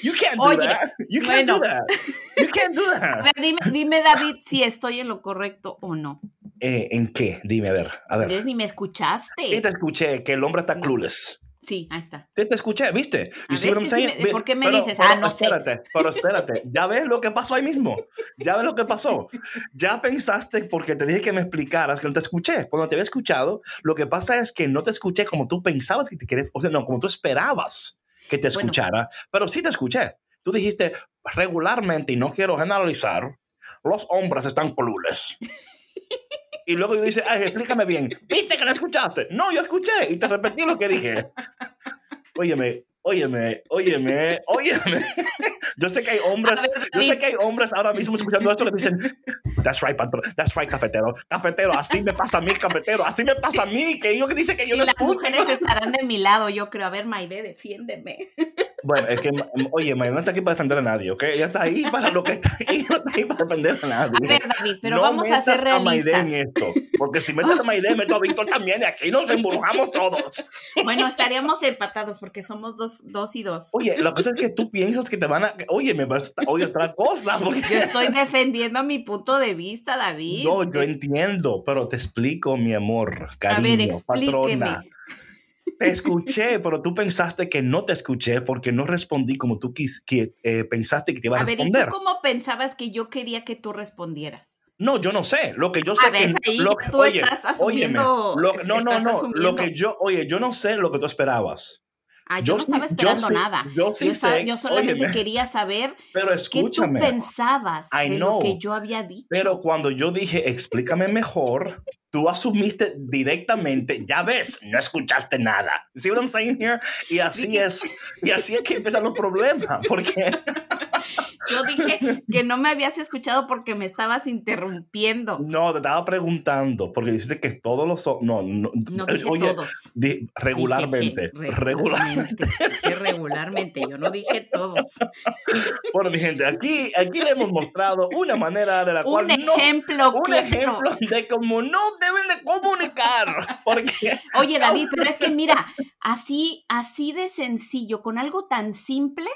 You can't do Oye, that. You can't do that. You can't do that. A ver, dime, dime, David, si estoy en lo correcto o no. Eh, ¿En qué? Dime, a ver. A ver. Ni me escuchaste. Sí, te escuché que el hombre está clueless. Sí, ahí está. Te, te escuché, ¿viste? You see what I'm saying? Me, ¿Por qué me pero, dices? Pero, ah, no espérate, sé. Pero espérate, ya ves lo que pasó ahí mismo. Ya ves lo que pasó. Ya pensaste porque te dije que me explicaras que no te escuché. Cuando te había escuchado, lo que pasa es que no te escuché como tú pensabas que te querías, o sea, no, como tú esperabas que te escuchara, bueno. pero sí te escuché. Tú dijiste regularmente, y no quiero generalizar, los hombres están clueless. Y luego yo dice, ay, explícame bien. ¿Viste que no escuchaste? No, yo escuché y te repetí lo que dije. Óyeme, óyeme, óyeme, óyeme. Yo sé que hay hombres, yo sé que hay hombres ahora mismo escuchando esto que dicen, that's right, patrón, that's right, cafetero, cafetero, así me pasa a mí, cafetero, así me pasa a mí, que yo que dice que yo y no las escucho. mujeres estarán de mi lado, yo creo. A ver, Maide, defiéndeme. Bueno, es que, oye, Maide no está aquí para defender a nadie, ¿ok? Ella está ahí para lo que está ahí, no está ahí para defender a nadie. A ver, David, pero no vamos a ser realistas. A Maide en esto, porque si metes a Maide, meto a Víctor también, y aquí nos embrujamos todos. Bueno, estaríamos empatados porque somos dos, dos y dos. Oye, la cosa es que tú piensas que te van a. Oye, me vas a oye otra cosa. Porque... Yo estoy defendiendo mi punto de vista, David. No, yo entiendo, pero te explico, mi amor, cariño, a ver, patrona. Te escuché, pero tú pensaste que no te escuché porque no respondí como tú quis, que, eh, pensaste que te iba a, a ver, responder. ¿y tú cómo pensabas que yo quería que tú respondieras? No, yo no sé. Lo que yo sé a ver, que ahí lo, tú oye, estás asumiendo. Óyeme, lo, no, no, no. Asumiendo. Lo que yo, oye, yo no sé lo que tú esperabas. Ah, yo, yo, no estaba esperando yo nada. Yo sí yo, estaba, sé. yo solamente óyeme, quería saber pero escúchame, qué tú pensabas I de know, lo que yo había dicho. Pero cuando yo dije, explícame mejor, tú asumiste directamente, ya ves, no escuchaste nada. See what I'm saying here? Y así es, y así es que empiezan los problemas, porque... Yo dije que no me habías escuchado porque me estabas interrumpiendo. No, te estaba preguntando, porque dijiste que todos los... No, no, no dije oye, todos. Di, regularmente. Dije regularmente. Dije regularmente, yo no dije todos. Bueno, mi gente, aquí, aquí le hemos mostrado una manera de la cual un ejemplo, no... Un claro. ejemplo de cómo no deben de comunicar. Porque... Oye, David, pero es que mira, así, así de sencillo, con algo tan simple,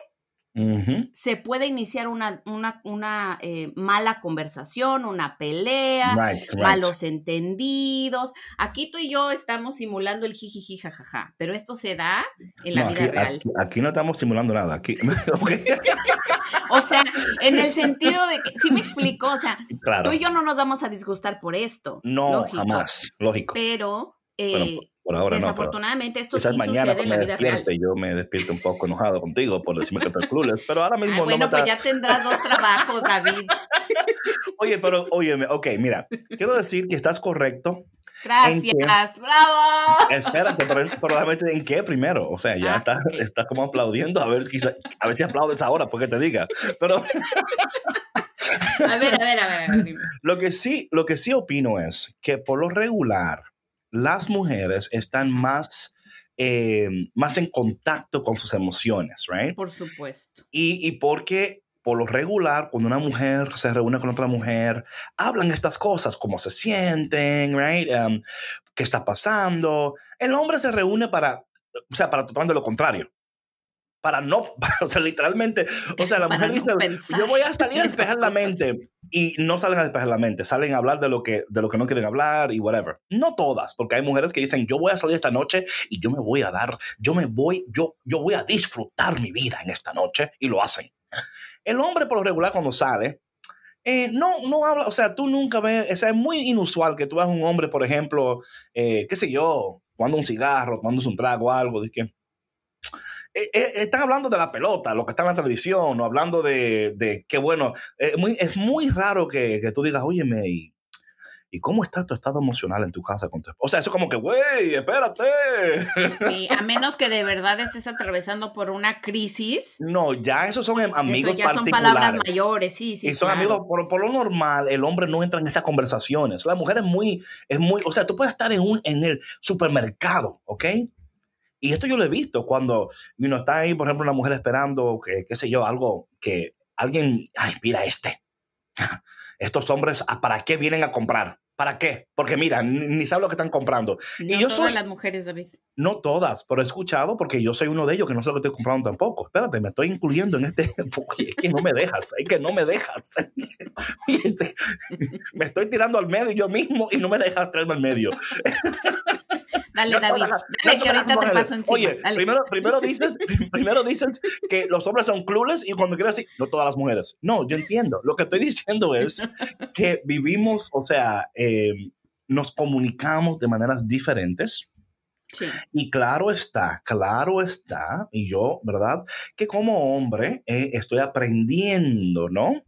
Uh -huh. se puede iniciar una, una, una eh, mala conversación, una pelea, right, right. malos entendidos. Aquí tú y yo estamos simulando el jijiji jajaja, pero esto se da en la no, vida aquí, real. Aquí, aquí, no estamos simulando nada. Aquí, o sea, en el sentido de que, sí me explico, o sea, claro. tú y yo no nos vamos a disgustar por esto. No, lógico, jamás, lógico. Pero... Eh, bueno, por ahora Desafortunadamente, no, esto sí sucede en la vida real. Yo me despierto un poco enojado contigo por decirme que estoy clueless, pero ahora mismo ah, bueno, no pues ya tendrás dos trabajos, David. Oye, pero, óyeme, ok, mira, quiero decir que estás correcto. Gracias, que, bravo. Espérate, pero, decir en qué primero. O sea, ya Ah, estás como aplaudiendo, a ver, quizá, a ver si aplaudes ahora, porque te diga. Pero A ver, a ver, a ver, a ver, dime. lo que sí, lo que sí opino es que por lo regular, las mujeres están más, eh, más en contacto con sus emociones, right? Por supuesto. Y, y porque por lo regular, cuando una mujer se reúne con otra mujer, hablan estas cosas, cómo se sienten, right? Um, ¿Qué está pasando? El hombre se reúne para, o sea, para totalmente lo contrario. Para no, o sea, literalmente, o sea, la mujer no dice, yo voy a salir a despejar la mente y no salen a despejar la mente, salen a hablar de lo que de lo que no quieren hablar y whatever. No todas, porque hay mujeres que dicen, "Yo voy a salir esta noche y yo me voy a dar, yo me voy, yo yo voy a disfrutar mi vida en esta noche" y lo hacen. El hombre por lo regular cuando sale eh, no, no habla, o sea, tú nunca ves, o sea, es muy inusual que tú veas un hombre, por ejemplo, eh, qué sé yo, tomando un cigarro, tomándose un trago algo, de que eh, eh, están hablando de la pelota, lo que está en la televisión, o hablando de, de qué bueno. Eh, muy, es muy raro que, que, tú digas, óyeme, y, ¿y cómo está tu estado emocional en tu casa con tu O sea, eso como que, güey, espérate. Sí, a menos que de verdad estés atravesando por una crisis. No, ya esos son amigos eso ya son palabras mayores, sí, sí. Y son amigos, por, lo normal, el hombre no entra en esas conversaciones. La mujer es muy, es muy, o sea, tú puedes estar en, un, en el supermercado, ¿ok? Y esto yo lo he visto cuando uno está ahí, por ejemplo, una mujer esperando, que, qué sé yo, algo que alguien, ay, mira este. Estos hombres, ¿para qué vienen a comprar? ¿Para qué? Porque mira, ni, saben lo que están comprando. No y yo todas las mujeres, David. No todas, pero he escuchado porque yo soy uno de ellos que no sé lo que estoy comprando tampoco. Espérate, me estoy incluyendo en este. es que no me dejas, es que no me dejas. me estoy tirando al medio yo mismo y no me dejas traerme al medio. Dale, David. dale, que ahorita te paso encima. Oye, primero, primero, dices, primero dices que los hombres son clueless y cuando quieres decir, no todas las mujeres. No, yo entiendo. Lo que estoy diciendo es que vivimos, o sea, eh, nos comunicamos de maneras diferentes. Sí. Y claro está, claro está, y yo, ¿verdad? Que como hombre eh, estoy aprendiendo, ¿no?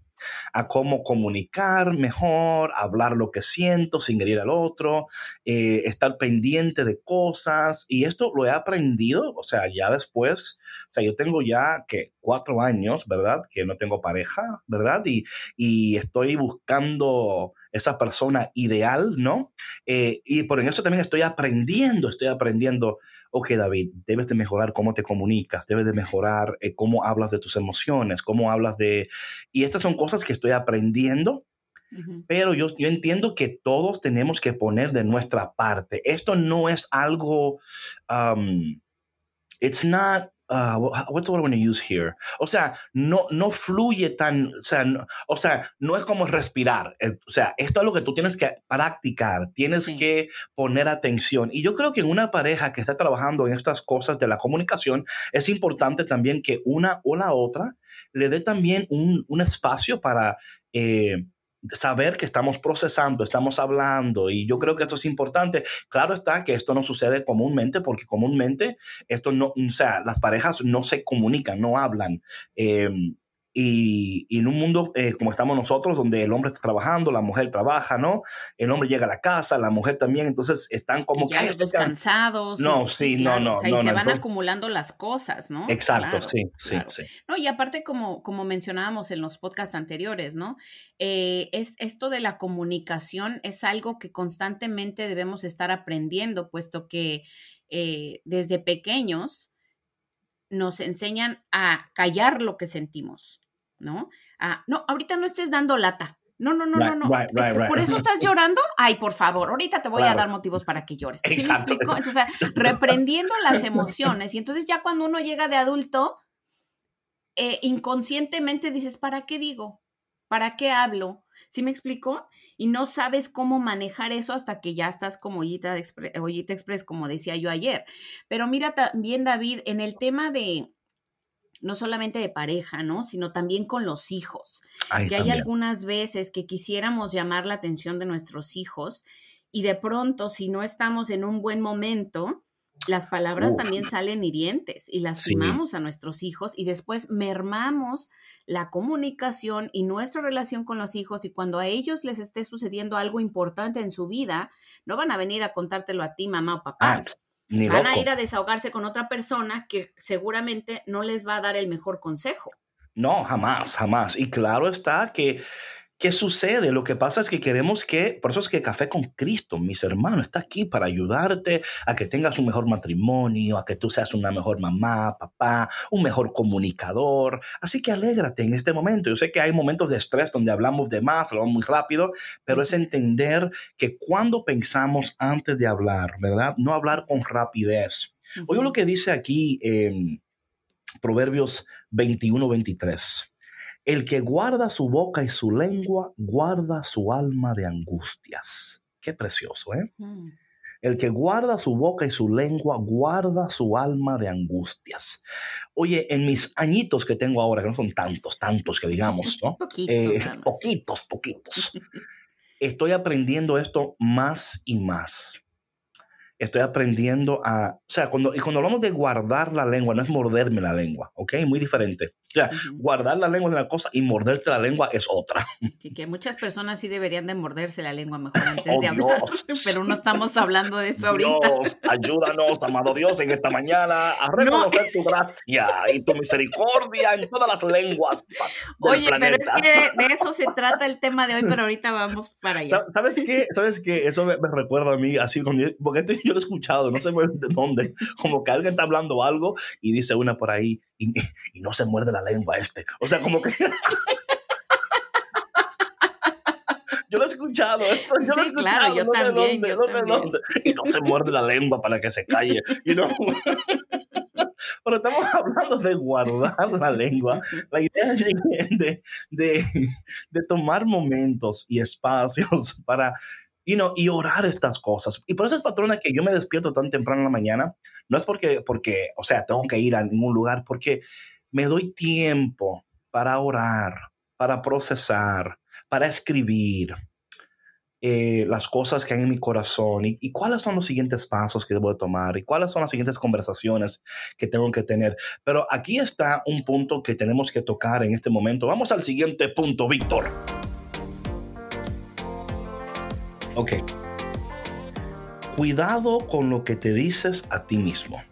A cómo comunicar mejor, hablar lo que siento sin herir al otro, eh, estar pendiente de cosas. Y esto lo he aprendido, o sea, ya después, o sea, yo tengo ya que cuatro años, ¿verdad? Que no tengo pareja, ¿verdad? Y, y estoy buscando esa persona ideal, ¿no? Eh, y por eso también estoy aprendiendo, estoy aprendiendo, ok David, debes de mejorar cómo te comunicas, debes de mejorar eh, cómo hablas de tus emociones, cómo hablas de... Y estas son cosas que estoy aprendiendo. Pero yo, yo entiendo que todos tenemos que poner de nuestra parte. Esto no es algo, um, it's not uh, what's the word I want to use here? O sea, no, no fluye tan, o sea, no, o sea, no es como respirar. O sea, esto es lo que tú tienes que practicar, tienes que poner atención. Y yo creo que en una pareja que está trabajando en estas cosas de la comunicación, es importante también que una o la otra le dé también un, un espacio para... Eh, saber que estamos procesando, estamos hablando, y yo creo que esto es importante. Claro está que esto no sucede comúnmente, porque comúnmente esto no, o sea, las parejas no se comunican, no hablan. Em, y, en un mundo eh, como estamos nosotros, donde el hombre está trabajando, la mujer trabaja, ¿no? El hombre llega a la casa, la mujer también, entonces están como ya que... Cansados. No, sí, no, no. O sea, y se van acumulando las cosas, ¿no? Exacto, sí, sí, sí. No, y aparte, como, como mencionábamos en los podcasts anteriores, ¿no? Eh, es, esto de la comunicación es algo que constantemente debemos estar aprendiendo, puesto que eh, desde pequeños nos enseñan a callar lo que sentimos, ¿no? no, ahorita no estés dando lata. No, no, no, no, no. Por eso estás llorando. Ay, por favor, ahorita te voy a dar motivos para que llores. ¿Sí Exacto. me explico? Entonces, reprendiendo las emociones. Y entonces ya cuando uno llega de adulto, eh, inconscientemente dices, ¿para qué digo? ¿Para qué hablo? ¿Sí me explico? Y no sabes cómo manejar eso hasta que ya estás como Ollita, Express, como decía yo ayer. Pero mira también, David, en el tema de, no solamente de pareja, ¿no? Sino también con los hijos. que hay algunas veces que quisiéramos llamar la atención de nuestros hijos y de pronto, si no estamos en un buen momento, las palabras también salen hirientes y lastimamos a nuestros hijos y después mermamos la comunicación y nuestra relación con los hijos y cuando a ellos les esté sucediendo algo importante en su vida, no van a venir a contártelo a ti, mamá o papá. Ah, van a ir a desahogarse con otra persona que seguramente no les va a dar el mejor consejo. No, jamás, jamás. Y claro está que ¿Qué sucede? Lo que pasa es que queremos que, por eso es que Café con Cristo, mis hermanos, está aquí para ayudarte a que tengas un mejor matrimonio, a que tú seas una mejor mamá, papá, un mejor comunicador. Así que alégrate en este momento. Yo sé que hay momentos de estrés donde hablamos de más, hablamos muy rápido, pero es entender que cuando pensamos antes de hablar, ¿verdad? No hablar con rapidez. Oye lo que dice aquí en Proverbios 21, 23. El que guarda su boca y su lengua, guarda su alma de angustias. Qué precioso, ¿eh? Mm. El que guarda su boca y su lengua, guarda su alma de angustias. Oye, en mis añitos que tengo ahora, que no son tantos, tantos que digamos, ¿no? Eh, poquitos, poquitos. Estoy aprendiendo esto más y más. Estoy aprendiendo a, o sea, cuando, y cuando hablamos de guardar la lengua, no es morderme la lengua, ¿ok? Muy diferente O sea, guardar la lengua es una cosa y morderte la lengua es otra. Sí, que muchas personas sí deberían de morderse la lengua mejor antes de oh, hablar, pero no estamos hablando de eso ahorita. Dios, ayúdanos, amado Dios, en esta mañana a reconocer tu gracia y tu misericordia en todas las lenguas. Oye, pero es que de, eso se trata el tema de hoy, pero ahorita vamos para allá. ¿Sabes qué? ¿Sabes qué? Eso me, recuerda a mí, así, porque esto yo lo he escuchado, no sé de dónde, como que alguien está hablando algo y dice una por ahí y, y no se muerde la lengua este. O sea, como que... yo lo he escuchado, eso, yo lo he escuchado, claro, yo no también, sé dónde, no sé dónde. Y no se muerde la lengua para que se calle. You know? Pero estamos hablando de guardar la lengua. La idea es de, de, de tomar momentos y espacios para you know, y orar estas cosas. Y por eso es patrona que yo me despierto tan temprano en la mañana. No es porque, porque, o sea, tengo que ir a ningún lugar, porque me doy tiempo para orar, para procesar, para escribir eh, las cosas que hay en mi corazón y, y, cuáles son los siguientes pasos que debo de tomar y cuáles son las siguientes conversaciones que tengo que tener. Pero aquí está un punto que tenemos que tocar en este momento. Vamos al siguiente punto, Víctor. Ok. Cuidado con lo que te dices a ti mismo.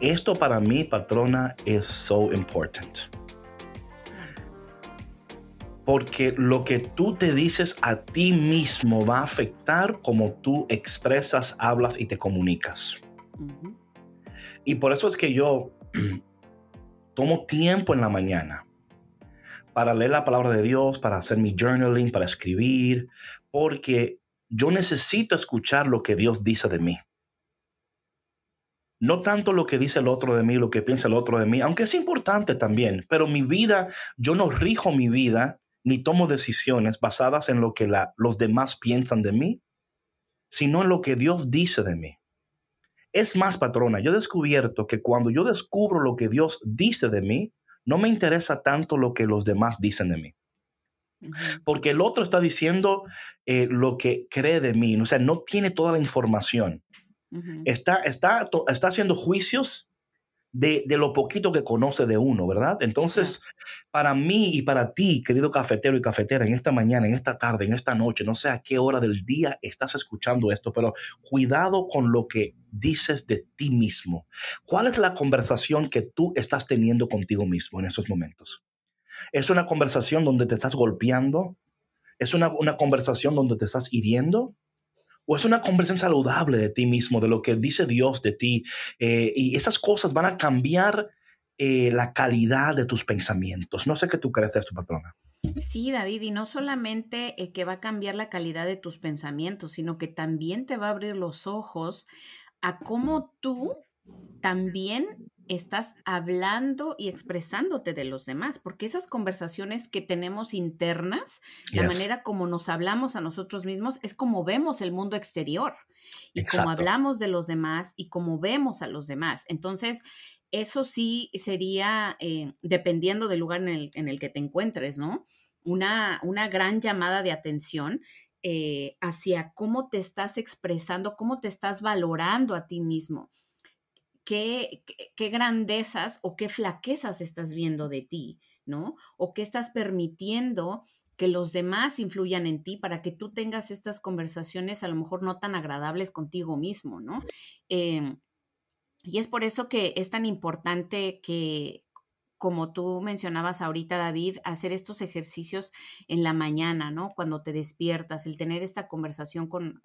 Esto para mí, patrona, es so important. Porque lo que tú te dices a ti mismo va a afectar cómo tú expresas, hablas y te comunicas. Y por eso es que yo tomo tiempo en la mañana para leer la palabra de Dios, para hacer mi journaling, para escribir, porque yo necesito escuchar lo que Dios dice de mí. No tanto lo que dice el otro de mí, lo que piensa el otro de mí, aunque es importante también, pero mi vida, yo no rijo mi vida ni tomo decisiones basadas en lo que los demás piensan de mí, sino en lo que Dios dice de mí. Es más, patrona, yo he descubierto que cuando yo descubro lo que Dios dice de mí, no me interesa tanto lo que los demás dicen de mí. Porque el otro está diciendo eh, lo que cree de mí, o sea, no tiene toda la información. Está, está, está haciendo juicios de, lo poquito que conoce de uno, ¿verdad? Entonces, para mí y para ti, querido cafetero y cafetera, en esta mañana, en esta tarde, en esta noche, no sé a qué hora del día estás escuchando esto, pero cuidado con lo que dices de ti mismo. ¿Cuál es la conversación que tú estás teniendo contigo mismo en esos momentos? ¿Es una conversación donde te estás golpeando? ¿Es una, una conversación donde te estás hiriendo? O es una conversación saludable de ti mismo, de lo que dice Dios de ti. Eh, y esas cosas van a cambiar eh, la calidad de tus pensamientos. No sé qué tú crees de esto, patrona. Sí, David, y no solamente eh, que va a cambiar la calidad de tus pensamientos, sino que también te va a abrir los ojos a cómo tú también estás hablando y expresándote de los demás, porque esas conversaciones que tenemos internas, la manera como nos hablamos a nosotros mismos, es como vemos el mundo exterior y como hablamos de los demás y como vemos a los demás. Entonces, eso sí sería, eh, dependiendo del lugar en el, en el, que te encuentres, ¿no? Una, una gran llamada de atención eh, hacia cómo te estás expresando, cómo te estás valorando a ti mismo qué, grandezas o qué flaquezas estás viendo de ti, ¿no? O qué estás permitiendo que los demás influyan en ti para que tú tengas estas conversaciones a lo mejor no tan agradables contigo mismo, ¿no? Em, y es por eso que es tan importante que, como tú mencionabas ahorita, David, hacer estos ejercicios en la mañana, ¿no? Cuando te despiertas, el tener esta conversación con,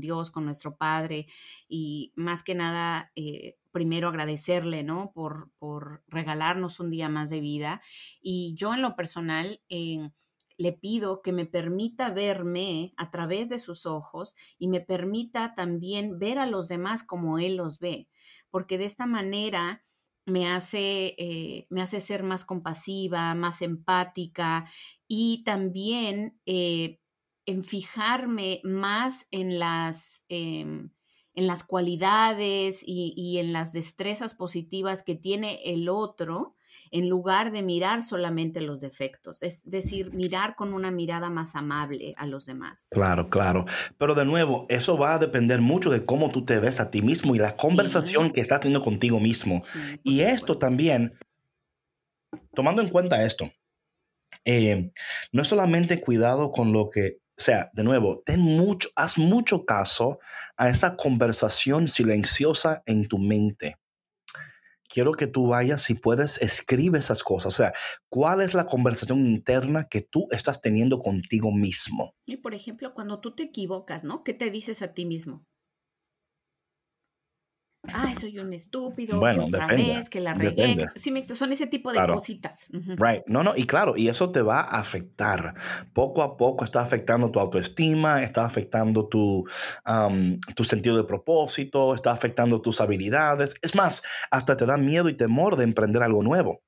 Dios, con nuestro Padre y más que nada, eh, primero agradecerle, ¿no? Por, por, regalarnos un día más de vida. Y yo en lo personal... Eh, le pido que me permita verme a través de sus ojos y me permita también ver a los demás como Él los ve, porque de esta manera me hace, eh, me hace ser más compasiva, más empática y también eh, en fijarme más en las, em, en las cualidades y, y, en las destrezas positivas que tiene el otro en lugar de mirar solamente los defectos, es decir, mirar con una mirada más amable a los demás. Claro, claro. Pero de nuevo, eso va a depender mucho de cómo tú te ves a ti mismo y la conversación que estás teniendo contigo mismo. y esto también tomando en cuenta esto, eh, no es solamente cuidado con lo que, o sea, de nuevo, ten mucho, haz mucho caso a esa conversación silenciosa en tu mente. Quiero que tú vayas, si puedes, escribe esas cosas. O sea, ¿cuál es la conversación interna que tú estás teniendo contigo mismo? Y por ejemplo, cuando tú te equivocas, ¿no? ¿Qué te dices a ti mismo? Ay, soy un estúpido, bueno, que otra vez, que la regué. sí, son ese tipo de cositas. Right. No, no, y claro, y eso te va a afectar. Poco a poco está afectando tu autoestima, está afectando tu, tu sentido de propósito, está afectando tus habilidades. Es más, hasta te da miedo y temor de emprender algo nuevo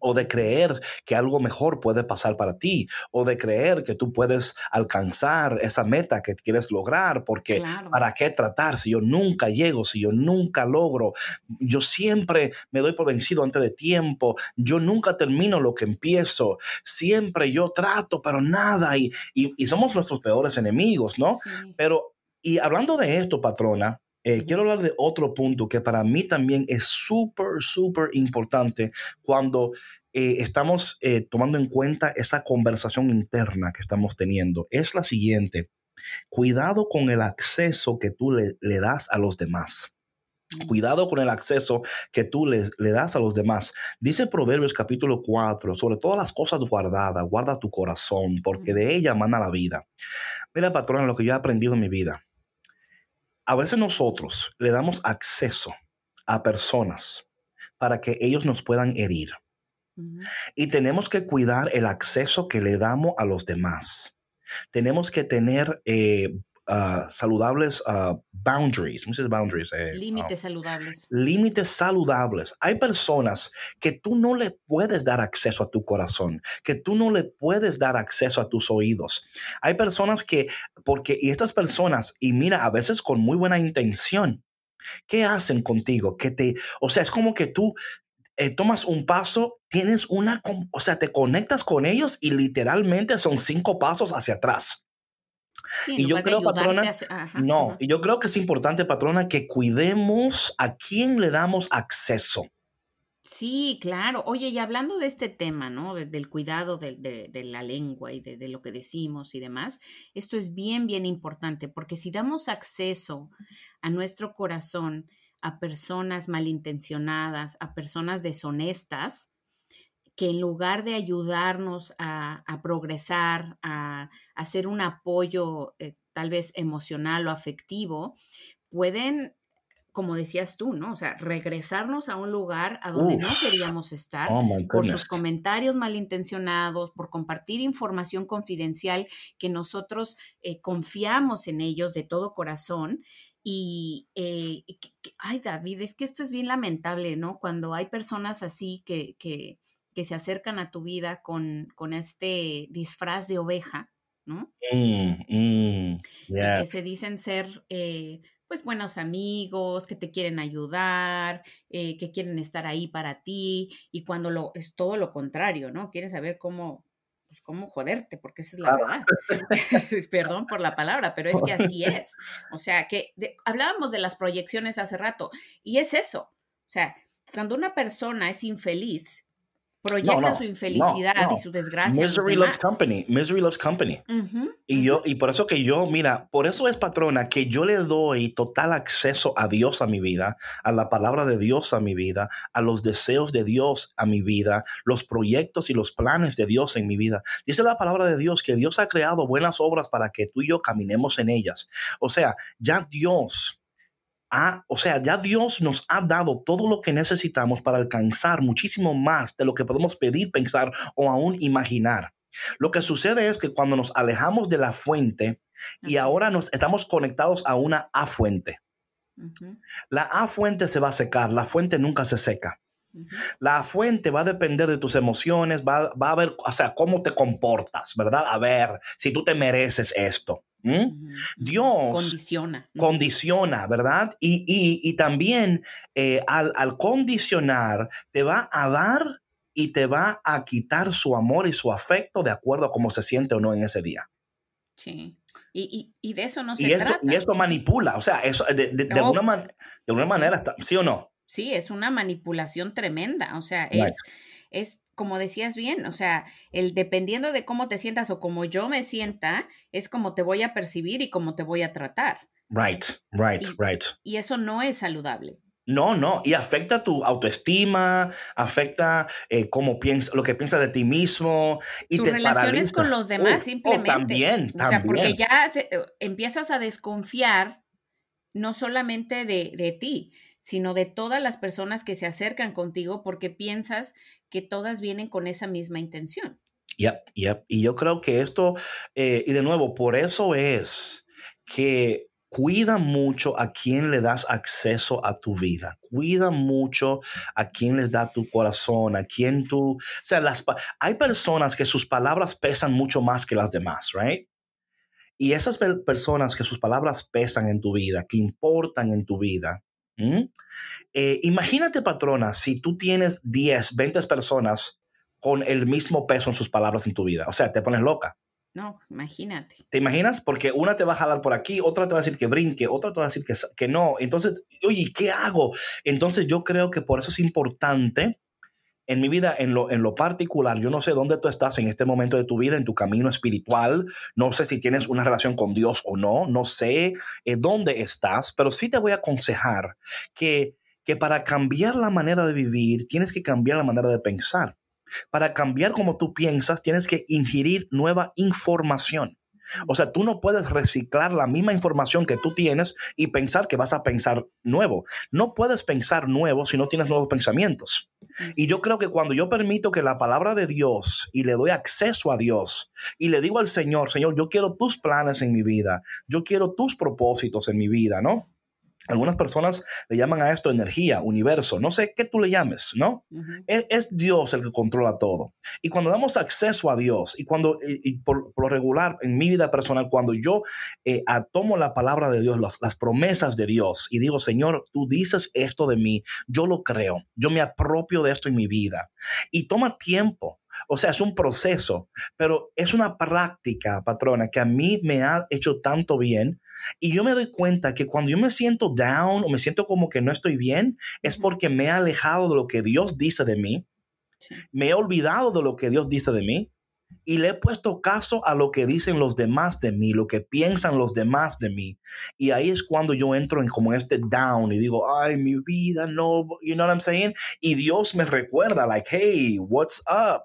o de creer que algo mejor puede pasar para ti, o de creer que tú puedes alcanzar esa meta que quieres lograr, porque ¿para qué tratar si yo nunca llego, si yo nunca logro? Yo siempre me doy por vencido antes de tiempo, yo nunca termino lo que empiezo, siempre yo trato, pero nada, y, y, somos nuestros peores enemigos, ¿no? Pero, y hablando de esto, patrona, eh, quiero hablar de otro punto que para mí también es súper, súper importante cuando eh, estamos eh, tomando en cuenta esa conversación interna que estamos teniendo. Es la siguiente. Cuidado con el acceso que tú le, das a los demás. Cuidado con el acceso que tú le, le, das a los demás. Dice Proverbios capítulo 4, sobre todas las cosas guardadas, guarda tu corazón, porque de ella mana la vida. Mira, patrona, lo que yo he aprendido en mi vida a veces nosotros le damos acceso a personas para que ellos nos puedan herir. Y tenemos que cuidar el acceso que le damos a los demás. Tenemos que tener eh, Ah, saludables uh, boundaries, muchas boundaries. Eh, límites saludables. Límites saludables. Hay personas que tú no le puedes dar acceso a tu corazón, que tú no le puedes dar acceso a tus oídos. Hay personas que, porque, y estas personas, y mira, a veces con muy buena intención, ¿qué hacen contigo? Que te, o sea, es como que tú eh, tomas un paso, tienes una, o sea, te conectas con ellos y literalmente son cinco pasos hacia atrás y yo creo, patrona, no, y yo creo que es importante, patrona, que cuidemos a quién le damos acceso. Sí, claro. Oye, y hablando de este tema, ¿no? del cuidado de, la lengua y de, lo que decimos y demás, esto es bien, bien importante, porque si damos acceso a nuestro corazón a personas malintencionadas, a personas deshonestas, que en lugar de ayudarnos a, progresar, a, hacer un apoyo eh, tal vez emocional o afectivo, pueden, como decías tú, ¿no? O sea, regresarnos a un lugar a donde no queríamos estar oh por sus comentarios malintencionados, por compartir información confidencial que nosotros eh, confiamos en ellos de todo corazón. Y, eh, ay, David, es que esto es bien lamentable, ¿no? Cuando hay personas así que, que que se acercan a tu vida con, con este disfraz de oveja, ¿no? Mm, mm, que se dicen ser, eh, pues, buenos amigos, que te quieren ayudar, eh, que quieren estar ahí para ti, y cuando lo, es todo lo contrario, ¿no? Quieres saber cómo, pues, cómo joderte, porque esa es la verdad. Perdón por la palabra, pero es que así es. O sea, que hablábamos de las proyecciones hace rato, y es eso. O sea, cuando una persona es infeliz, proyecta su infelicidad y su desgracia. Misery loves company. Misery loves company. y yo, y por eso que yo, mira, por eso es patrona que yo le doy total acceso a Dios a mi vida, a la palabra de Dios a mi vida, a los deseos de Dios a mi vida, los proyectos y los planes de Dios en mi vida. Dice la palabra de Dios que Dios ha creado buenas obras para que tú y yo caminemos en ellas. O sea, ya Dios o sea, ya Dios nos ha dado todo lo que necesitamos para alcanzar muchísimo más de lo que podemos pedir, pensar o aún imaginar. Lo que sucede es que cuando nos alejamos de la fuente y ahora nos estamos conectados a una A fuente, la A fuente se va a secar, la fuente nunca se seca. La fuente va a depender de tus emociones, va, va, a ver, o sea, cómo te comportas, ¿verdad? A ver si tú te mereces esto. Dios condiciona. Condiciona, ¿verdad? Y, también eh, al, al, condicionar te va a dar y te va a quitar su amor y su afecto de acuerdo a cómo se siente o no en ese día. Sí. Y, de eso no se y trata. Y eso manipula, o sea, eso de, de, alguna, de alguna manera, ¿sí o no? Sí, es una manipulación tremenda, o sea, es es como decías bien, o sea, el dependiendo de cómo te sientas o como yo me sienta, es como te voy a percibir y cómo te voy a tratar. Right, right, right. Y eso no es saludable. No, no, y afecta tu autoestima, afecta eh, cómo piensas, lo que piensas de ti mismo y Tus relaciones con los demás, oh, simplemente. también, también. O sea, porque ya eh, empiezas a desconfiar no solamente de, de ti, sino de todas las personas que se acercan contigo porque piensas que todas vienen con esa misma intención. Yep, yep. Y yo creo que esto, eh, y de nuevo, por eso es que cuida mucho a quien le das acceso a tu vida. Cuida mucho a quien les da tu corazón, a quien tú... O sea, las, hay personas que sus palabras pesan mucho más que las demás, right? Y esas personas que sus palabras pesan en tu vida, que importan en tu vida, eh, imagínate, patrona, si tú tienes 10, 20 personas con el mismo peso en sus palabras en tu vida. O sea, te pones loca. No, imagínate. ¿Te imaginas? Porque una te va a jalar por aquí, otra te va a decir que brinque, otra te va a decir que, que no. Entonces, oye, ¿qué hago? Entonces yo creo que por eso es importante en mi vida, en lo, en lo particular, yo no sé dónde tú estás en este momento de tu vida, en tu camino espiritual, no sé si tienes una relación con Dios o no, no sé eh, dónde estás, pero sí te voy a aconsejar que, que para cambiar la manera de vivir, tienes que cambiar la manera de pensar. Para cambiar como tú piensas, tienes que ingerir nueva información. O sea, tú no puedes reciclar la misma información que tú tienes y pensar que vas a pensar nuevo. No puedes pensar nuevo si no tienes nuevos pensamientos. Y yo creo que cuando yo permito que la palabra de Dios y le doy acceso a Dios y le digo al Señor, Señor, yo quiero tus planes en mi vida, yo quiero tus propósitos en mi vida, ¿no? Algunas personas le llaman a esto energía, universo, no sé qué tú le llames, ¿no? es, Dios el que controla todo. Y cuando damos acceso a Dios, y cuando, y, por, lo regular en mi vida personal, cuando yo eh, tomo la palabra de Dios, las, las promesas de Dios, y digo, Señor, tú dices esto de mí, yo lo creo, yo me apropio de esto en mi vida. Y toma tiempo. O sea, es un proceso, pero es una práctica, patrona, que a mí me ha hecho tanto bien. Y yo me doy cuenta que cuando yo me siento down o me siento como que no estoy bien, es porque me he alejado de lo que Dios dice de mí. Me he olvidado de lo que Dios dice de mí y le he puesto caso a lo que dicen los demás de mí, lo que piensan los demás de mí. Y ahí es cuando yo entro en como este down y digo, ay, mi vida, no, you know what I'm saying? Y Dios me recuerda, like, hey, what's up?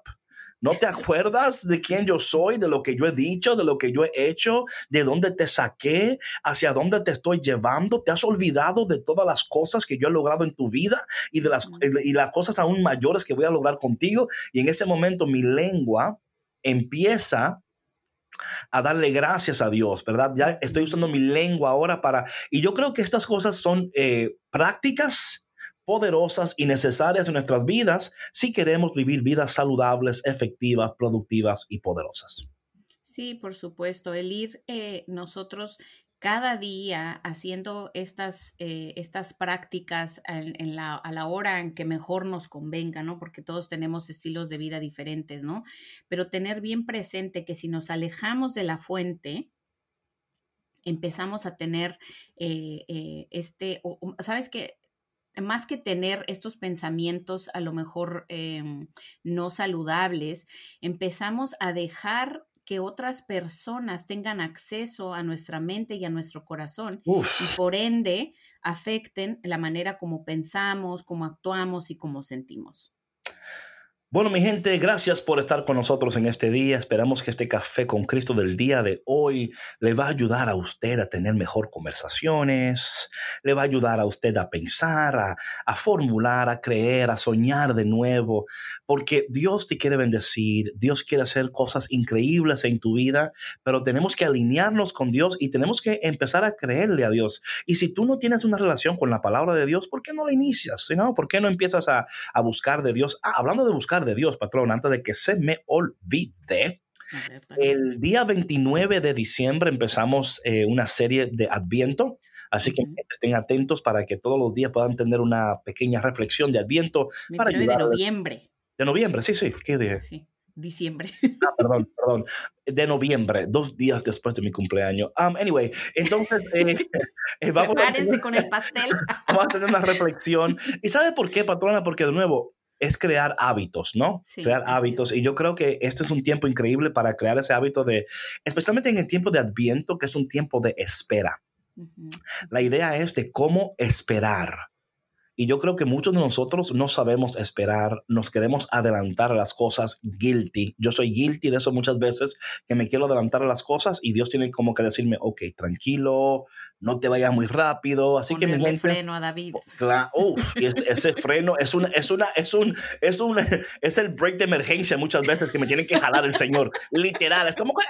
¿No te acuerdas de quién yo soy, de lo que yo he dicho, de lo que yo he hecho, de dónde te saqué, hacia dónde te estoy llevando? ¿Te has olvidado de todas las cosas que yo he logrado en tu vida y de las, y las cosas aún mayores que voy a lograr contigo? Y en ese momento mi lengua empieza a darle gracias a Dios, ¿verdad? Ya estoy usando mi lengua ahora para... Y yo creo que estas cosas son eh, prácticas poderosas y necesarias en nuestras vidas si queremos vivir vidas saludables, efectivas, productivas y poderosas. Sí, por supuesto. El ir eh, nosotros cada día haciendo estas, eh, estas prácticas en, la, a la hora en que mejor nos convenga, ¿no? Porque todos tenemos estilos de vida diferentes, ¿no? Pero tener bien presente que si nos alejamos de la fuente, empezamos a tener eh, este, ¿sabes qué? Más que tener estos pensamientos a lo mejor em, no saludables, empezamos a dejar que otras personas tengan acceso a nuestra mente y a nuestro corazón y por ende afecten la manera como pensamos, como actuamos y como sentimos. Bueno, mi gente, gracias por estar con nosotros en este día. Esperamos que este café con Cristo del día de hoy le va a ayudar a usted a tener mejor conversaciones, le va a ayudar a usted a pensar, a, formular, a creer, a soñar de nuevo, porque Dios te quiere bendecir, Dios quiere hacer cosas increíbles en tu vida, pero tenemos que alinearnos con Dios y tenemos que empezar a creerle a Dios. Y si tú no tienes una relación con la palabra de Dios, ¿por qué no la inicias? ¿Por qué no empiezas a, a buscar de Dios? Ah, hablando de buscar de Dios, patrón, antes de que se me olvide. El día 29 de diciembre empezamos eh, una serie de Adviento, así que estén atentos para que todos los días puedan tener una pequeña reflexión de Adviento. Para de noviembre. De noviembre, sí, sí, ¿qué dije? Sí, diciembre. Ah, perdón, perdón. De noviembre, dos días después de mi cumpleaños. Um, anyway, entonces eh, eh, vamos a tener, con el pastel. vamos a tener una reflexión. ¿Y sabe por qué, patrona? Porque de nuevo, es crear hábitos, ¿no? crear hábitos. Y yo creo que este es un tiempo increíble para crear ese hábito de, especialmente en el tiempo de Adviento, que es un tiempo de espera. La idea es de cómo esperar. Y yo creo que muchos de nosotros no sabemos esperar, nos queremos adelantar a las cosas guilty. Yo soy guilty de eso muchas veces, que me quiero adelantar a las cosas y Dios tiene como que decirme, ok, tranquilo, no te vayas muy rápido. Así que mi freno a David. Claro, ese freno es una, es una, es un, es un, es el break de emergencia muchas veces que me tienen que jalar el Señor. Literal, es como que...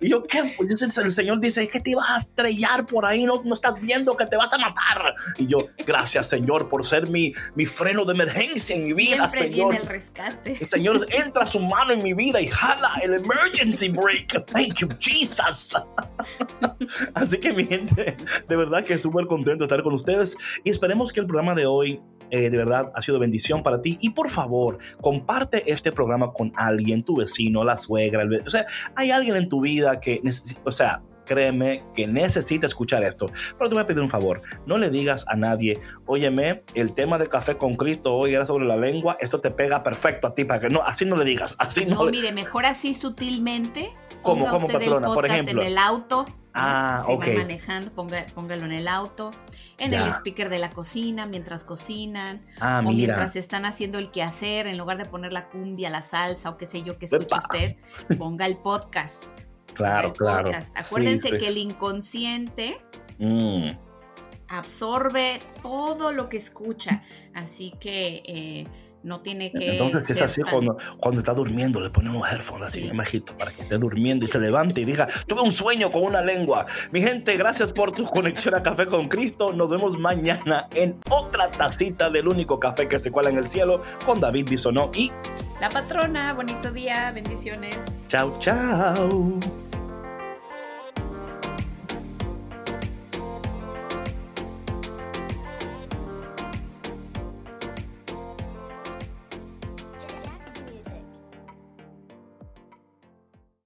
y yo, ¿qué? el Señor dice, es que te ibas a estrellar por ahí, no, no estás viendo que te vas a matar. Y yo, gracias Señor por ser mi, mi freno de emergencia en mi vida. Siempre Señor. viene el rescate. El Señor entra su mano en mi vida y jala el emergency break. Thank you, Jesus. Así que mi gente, de verdad que súper contento de estar con ustedes y esperemos que el programa de hoy eh, de verdad ha sido bendición para ti. Y por favor, comparte este programa con alguien, tu vecino, la suegra. o sea, hay alguien en tu vida que necesita, o sea, créeme que necesita escuchar esto. Pero te voy a pedir un favor, no le digas a nadie, óyeme, el tema de café con Cristo hoy era sobre la lengua, esto te pega perfecto a ti, para que no, así no le digas, así no. No, mire, mejor así sutilmente. como como patrona? Por ejemplo. En el auto. Ah, si ok. manejando, póngalo en el auto, en el speaker de la cocina, mientras cocinan, ah, o mientras están haciendo el quehacer, en lugar de poner la cumbia, la salsa o qué sé yo que escuche usted, ponga el podcast. Claro, claro. Acuérdense que el inconsciente mm. absorbe todo lo que escucha, así que eh, no tiene que. Entonces es así cuando, cuando está durmiendo, le ponen un headphone así, majito, para que esté durmiendo y se levante y diga, tuve un sueño con una lengua. Mi gente, gracias por tu conexión a Café con Cristo. Nos vemos mañana en otra tacita del único café que se cuela en el cielo con David Bisonó y la patrona. Bonito día, bendiciones. Chao, chao.